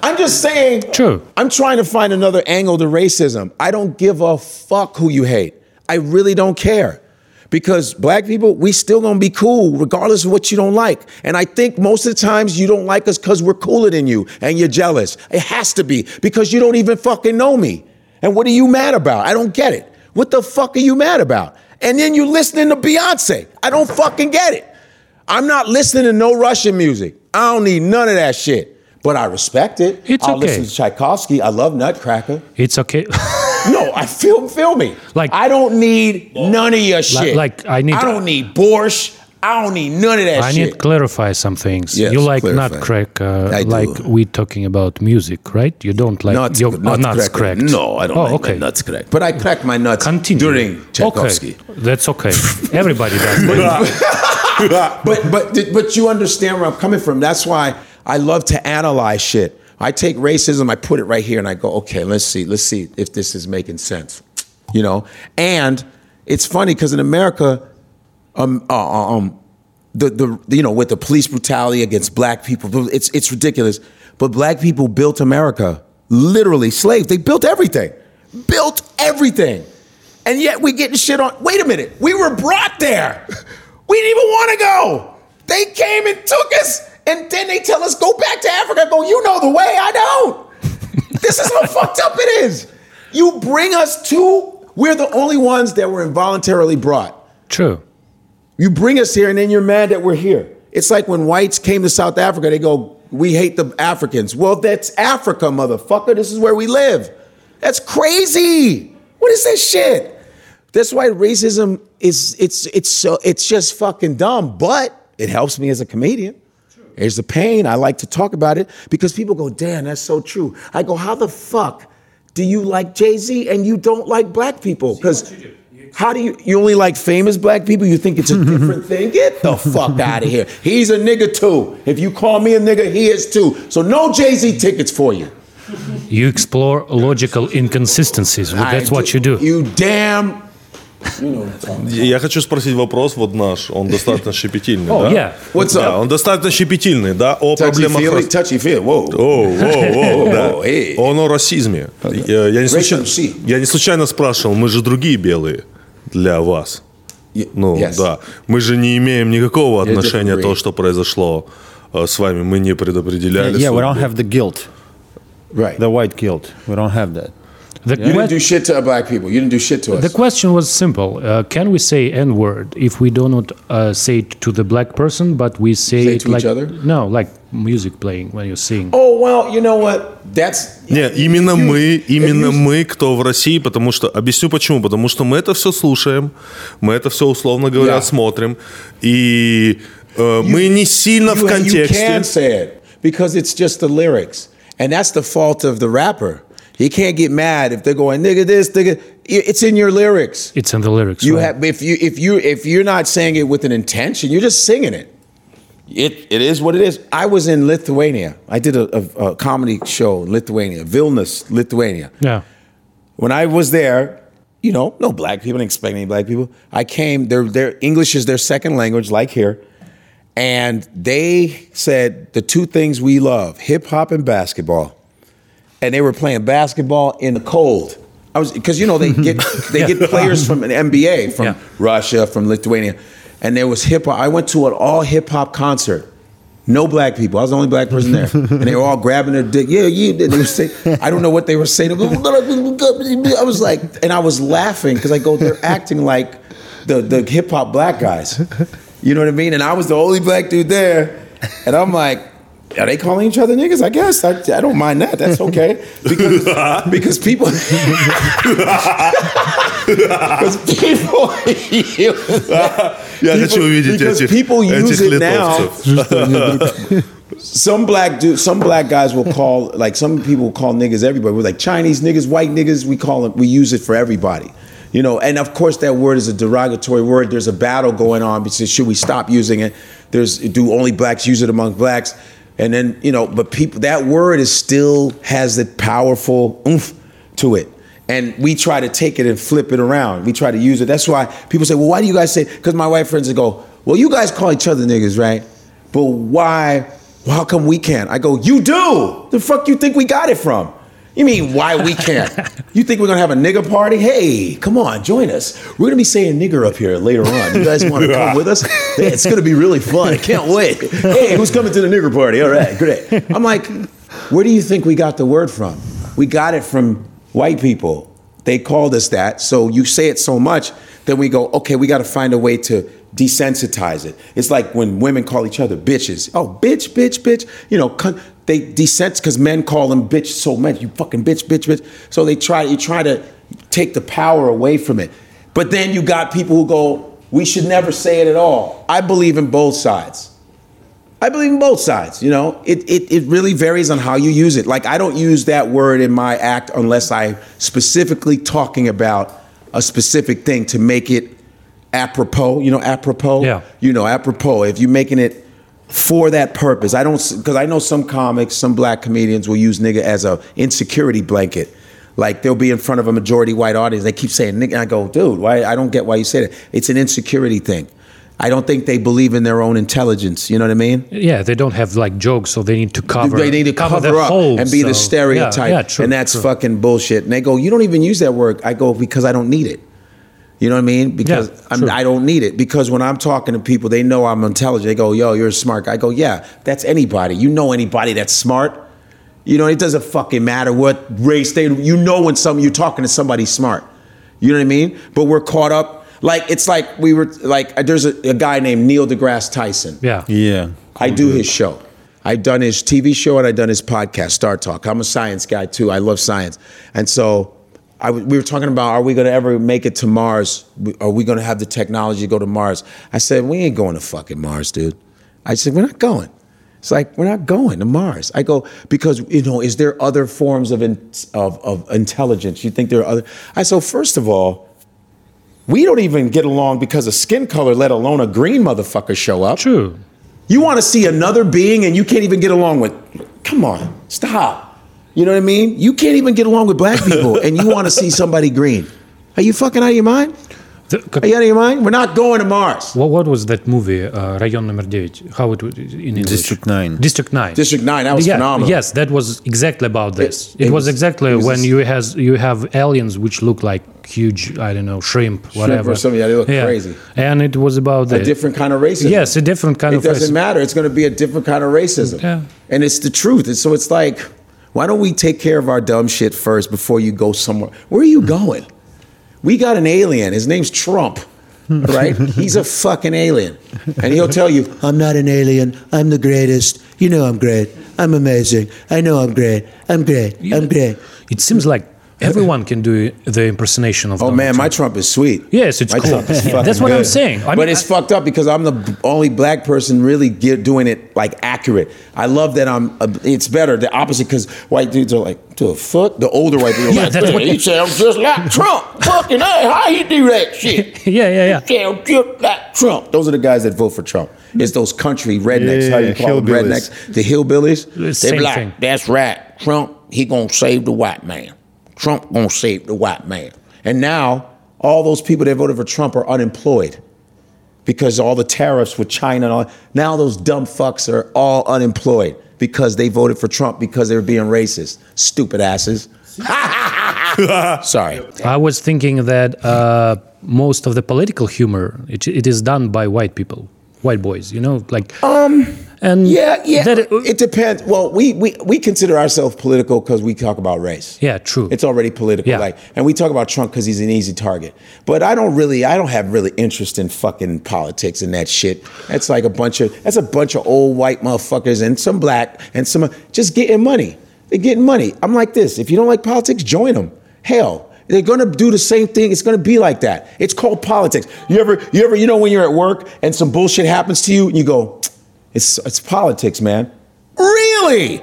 I'm just saying. True. I'm trying to find another angle to racism. I don't give a fuck who you hate. I really don't care. Because black people, we still gonna be cool regardless of what you don't like. And I think most of the times you don't like us because we're cooler than you and you're jealous. It has to be because you don't even fucking know me. And what are you mad about? I don't get it. What the fuck are you mad about? And then you listening to Beyonce. I don't fucking get it. I'm not listening to no Russian music. I don't need none of that shit. But I respect it. It's I'll okay. listen to Tchaikovsky. I love Nutcracker. It's okay. No, I feel feel me. Like- I don't need none of your shit. like, I need- I don't need borscht. I don't need none of that I shit. need to clarify some things. Yes, you like clarify. nutcracker, uh, I do. like we talking about music, right? You don't like nuts, your nuts, oh, nuts cracked. No, I don't oh, like okay. nuts cracked. But I crack my nuts Continue. during Tchaikovsky. Okay, that's okay. Everybody does. but but but you understand where I'm coming from. That's why I love to analyze shit. I take racism, I put it right here, and I go, okay, let's see, let's see if this is making sense. You know, and it's funny because in America, um, uh, um, the, the you know with the police brutality against black people. It's it's ridiculous. But black people built America, literally slaves. They built everything, built everything, and yet we getting shit on. Wait a minute, we were brought there. We didn't even want to go. They came and took us, and then they tell us go back to Africa. I go, you know the way. I don't. this is how fucked up it is. You bring us to. We're the only ones that were involuntarily brought. True. You bring us here and then you're mad that we're here. It's like when whites came to South Africa, they go, We hate the Africans. Well, that's Africa, motherfucker. This is where we live. That's crazy. What is this shit? That's why racism is it's it's so it's just fucking dumb, but it helps me as a comedian. There's the pain. I like to talk about it because people go, damn, that's so true. I go, how the fuck do you like Jay-Z and you don't like black people? Because how do you you only like famous black people? You think it's a different thing? Get the fuck out of here. He's a nigga too. If you call me a nigga, he is too. So no Jay-Z tickets for you. You explore logical inconsistencies. Well, that's I what you do. You damn. Я хочу спросить вопрос вот наш, он достаточно щепетильный, да? What's up? он достаточно щепетильный, да, о проблемах... touchy feel. Whoa. О, о, о, да. О, эй. Он о расизме. Я, не случайно, Racism, я не случайно спрашивал, мы же другие белые для вас. Ну, да. Мы же не имеем никакого отношения то, что произошло э, с вами. Мы не предопределяли Yeah, we don't have the guilt, Right. the white guilt. We don't have that. The, you didn't do shit to black people. You didn't do shit to us. the question was simple. Uh, can we say N word if we do not uh, say it to the black person, but we say, Say it to each like other? no, like music playing when you sing? oh well, you know what? That's Не, именно you- мы, именно you- мы, кто в России, потому что, объясню почему, потому что мы это все слушаем, мы это все, условно говоря, Yeah. смотрим, и э, мы не сильно в you, you контексте. can say it because it's just the lyrics, and that's the fault of the rapper. He can't get mad if they're going nigga this, nigga. It's in your lyrics. It's in the lyrics. You right? have if you if you if you're not saying it with an intention, you're just singing it. It it is what it is. I was in Lithuania. I did a, a, a comedy show in Lithuania, Vilnius, Lithuania. yeah. When I was there, you know, no black people, didn't expect any black people. I came, their their English is their second language, like here. And they said the two things we love, hip hop and basketball. And they were playing basketball in the cold. I was because you know they get they get players from an NBA from Yeah. Russia, from Lithuania. And there was hip hop. I went to an all hip hop concert. No black people. I was the only black person there. And they were all grabbing their dick. Yeah, yeah. They were saying, I don't know what they were saying. I was like, and I was laughing because I go, oh, they're acting like the, the hip hop black guys. You know what I mean? And I was the only black dude there. And I'm like, are they calling each other niggas? I guess I, I don't mind that. That's okay because because people because people yeah, that's what we. Because people use it now. some black dude, some black guys will call like some people call niggas everybody. We're like Chinese niggas, white niggas. We call it. We use it for everybody. You know, and of course that word is a derogatory word. There's a battle going on because should we stop using it? There's do only blacks use it among blacks? And then you know, but people that word is still has that powerful oomph to it. And we try to take it and flip it around. We try to use it. That's why people say, well, why do you guys say? Because my white friends go, well, you guys call each other niggas, right? But why? Well, how come we can't? I go, you do. The fuck you think we got it from? You mean why we can't? you think we're gonna have a nigger party? Hey, come on, join us. We're gonna be saying nigger up here later on. You guys want to come with us? It's gonna be really fun. I can't wait. Hey, who's coming to the nigger party? All right, great. I'm like, where do you think we got the word from? We got it from white people. They called us that. So you say it so much, then we go, okay, we got to find a way to desensitize it. It's like when women call each other bitches. Oh, bitch, bitch, bitch. You know, cunt. They desens because men call them bitch so much. You fucking bitch, bitch, bitch. So they try. You try to take the power away from it. But then you got people who go, we should never say it at all. I believe in both sides. I believe in both sides. You know, it, it, it really varies on how you use it. Like, I don't use that word in my act unless I'm specifically talking about a specific thing to make it apropos. You know, apropos? Yeah. You know, apropos. If you're making it for that purpose, I don't, because I know some comics, some black comedians will use nigga as a insecurity blanket. Like they'll be in front of a majority white audience. They keep saying nigga. I go, dude, why? I don't get why you say that. It's an insecurity thing. I don't think they believe in their own intelligence. You know what I mean? Yeah, they don't have like jokes, so they need to cover. they need to cover, the up holes, and be the stereotype, Yeah, yeah, true, and that's true. fucking bullshit. And they go, "You don't even use that word." I go, "Because I don't need it." You know what I mean? Because I'm. I don't need it. Because when I'm talking to people, they know I'm intelligent. They go, "Yo, you're a smart guy." I go, "Yeah, that's anybody. You know anybody that's smart." You know, it doesn't fucking matter what race they. You know when some you're talking to somebody smart. You know what I mean? But we're caught up. Like it's like we were like uh, there's a, a guy named Neil deGrasse Tyson. Yeah. Yeah. I do his show. I've done his TV show and I've done his podcast, Star Talk. I'm a science guy too. I love science. And so I, w- we were talking about are we going to ever make it to Mars? Are we going to have the technology to go to Mars? I said, we ain't going to fucking Mars, dude. I said, we're not going. It's like, we're not going to Mars. I go, because, you know, is there other forms of, in, of, of intelligence? You think there are other? I said, first of all, we don't even get along because of skin color, let alone a green motherfucker show up. True. You want to see another being and you can't even get along with. Come on, stop. You know what I mean? You can't even get along with black people, and you want to see somebody green. Are you fucking out of your mind? Are you out of your mind? We're not going to Mars. What, what was that movie, uh, Rayon Number 9? How it in English? District 9. District 9. District 9, that was yeah, phenomenal. Yes, that was exactly about this. It, it, it was, was, exactly it was when you has you have aliens which look like huge, I don't know, shrimp, whatever. Shrimp or something, yeah, they look yeah. crazy. And it was about. A different kind of racism. Yes, a different kind of It doesn't matter. It's going to be a different kind of racism. Yeah. And it's the truth. And so it's like why don't we take care of our dumb shit first before you go somewhere? Where are you going? We got an alien. His name's Trump. Hmm. Right? He's a fucking alien. And he'll tell you, I'm not an alien. I'm the greatest. You know I'm great. I'm amazing. I know I'm great. I'm great. I'm great. It seems like everyone can do the impersonation of Oh Donald man, my Trump. Trump is sweet. Yes, it's my cool. Trump is Yeah, that's what I'm saying. I but mean, it's I- fucked up because I'm the only black person really get, doing it like accurate. I love that I'm. Uh, it's better the opposite because white dudes are like, to a foot. The older white people are Yeah, like, that's "Man, what- he sounds just like Trump. Fucking hey, how he do that shit? yeah, yeah, yeah. He sounds just like Trump. Those are the guys that vote for Trump. It's those country rednecks. Yeah, how you call them rednecks? The hillbillies. They Same be like, thing. that's right. Trump, he gonna save the white man. Trump gonna save the white man. And now all those people that voted for Trump are unemployed because all the tariffs with China and all. Now those dumb fucks are all unemployed because they voted for Trump because they were being racist. Stupid asses. Sorry. I was thinking that uh, most of the political humor it, it is done by white people, white boys. You know, like um, and Yeah, yeah. that- it depends. Well, we we, we consider ourselves political because we talk about race. yeah, true. It's already political, Yeah. like, and we talk about Trump because he's an easy target. But I don't really, I don't have really interest in fucking politics and that shit. That's like a bunch of, that's a bunch of old white motherfuckers and some black and some just getting money. They're getting money. I'm like this. If you don't like politics, join them. Hell, they're gonna do the same thing. It's gonna be like that. It's called politics. You ever, you ever, you know, when you're at work and some bullshit happens to you, and you go, it's it's politics, man. Really?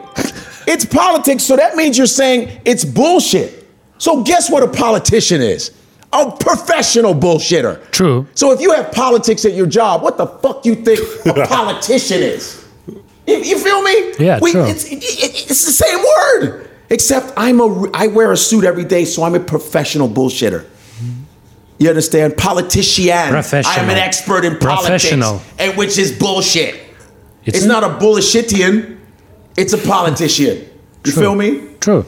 It's politics, so that means you're saying it's bullshit. So guess what a politician is? A professional bullshitter. True. So if you have politics at your job, what the fuck you think a politician is? You, you feel me? Yeah, we, true. It's, it- it- it's the same word, except I'm a I wear a suit every day, so I'm a professional bullshitter. You understand? Politician. Professional. I'm an expert in politics, Professional. and which is bullshit. It's- It's, not a bullshitian. It's a politician. You feel me? True.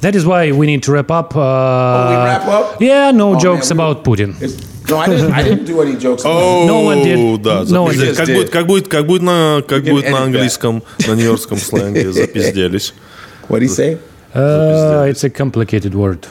That is why we need to wrap up. Uh, Oh, we wrap up? Yeah, no Oh, jokes man, we- about Putin. It's, no, I didn't. I didn't do any jokes. about it. No one did. Оу, да, No one запизделись. did. Как будет, как будет, как будет на, как can будет на edit that. английском, на нью-йоркском сленге запизделись. What did he say? Uh, it's a complicated word.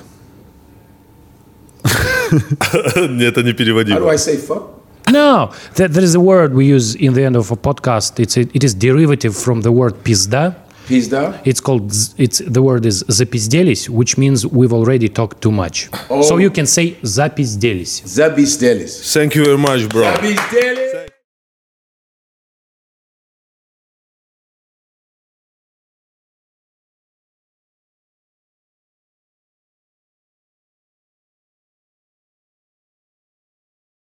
Нет, это не How do переводимо. I say fuck? No, there, there is a word we use in the end of a podcast. It's a, it is derivative from the word pizda. Pizda. It's called z- it's the word is запизделись, which means we've already talked too much. So you can say запизделись. Zabis Delis. Thank you very much, bro. Zabis Delis.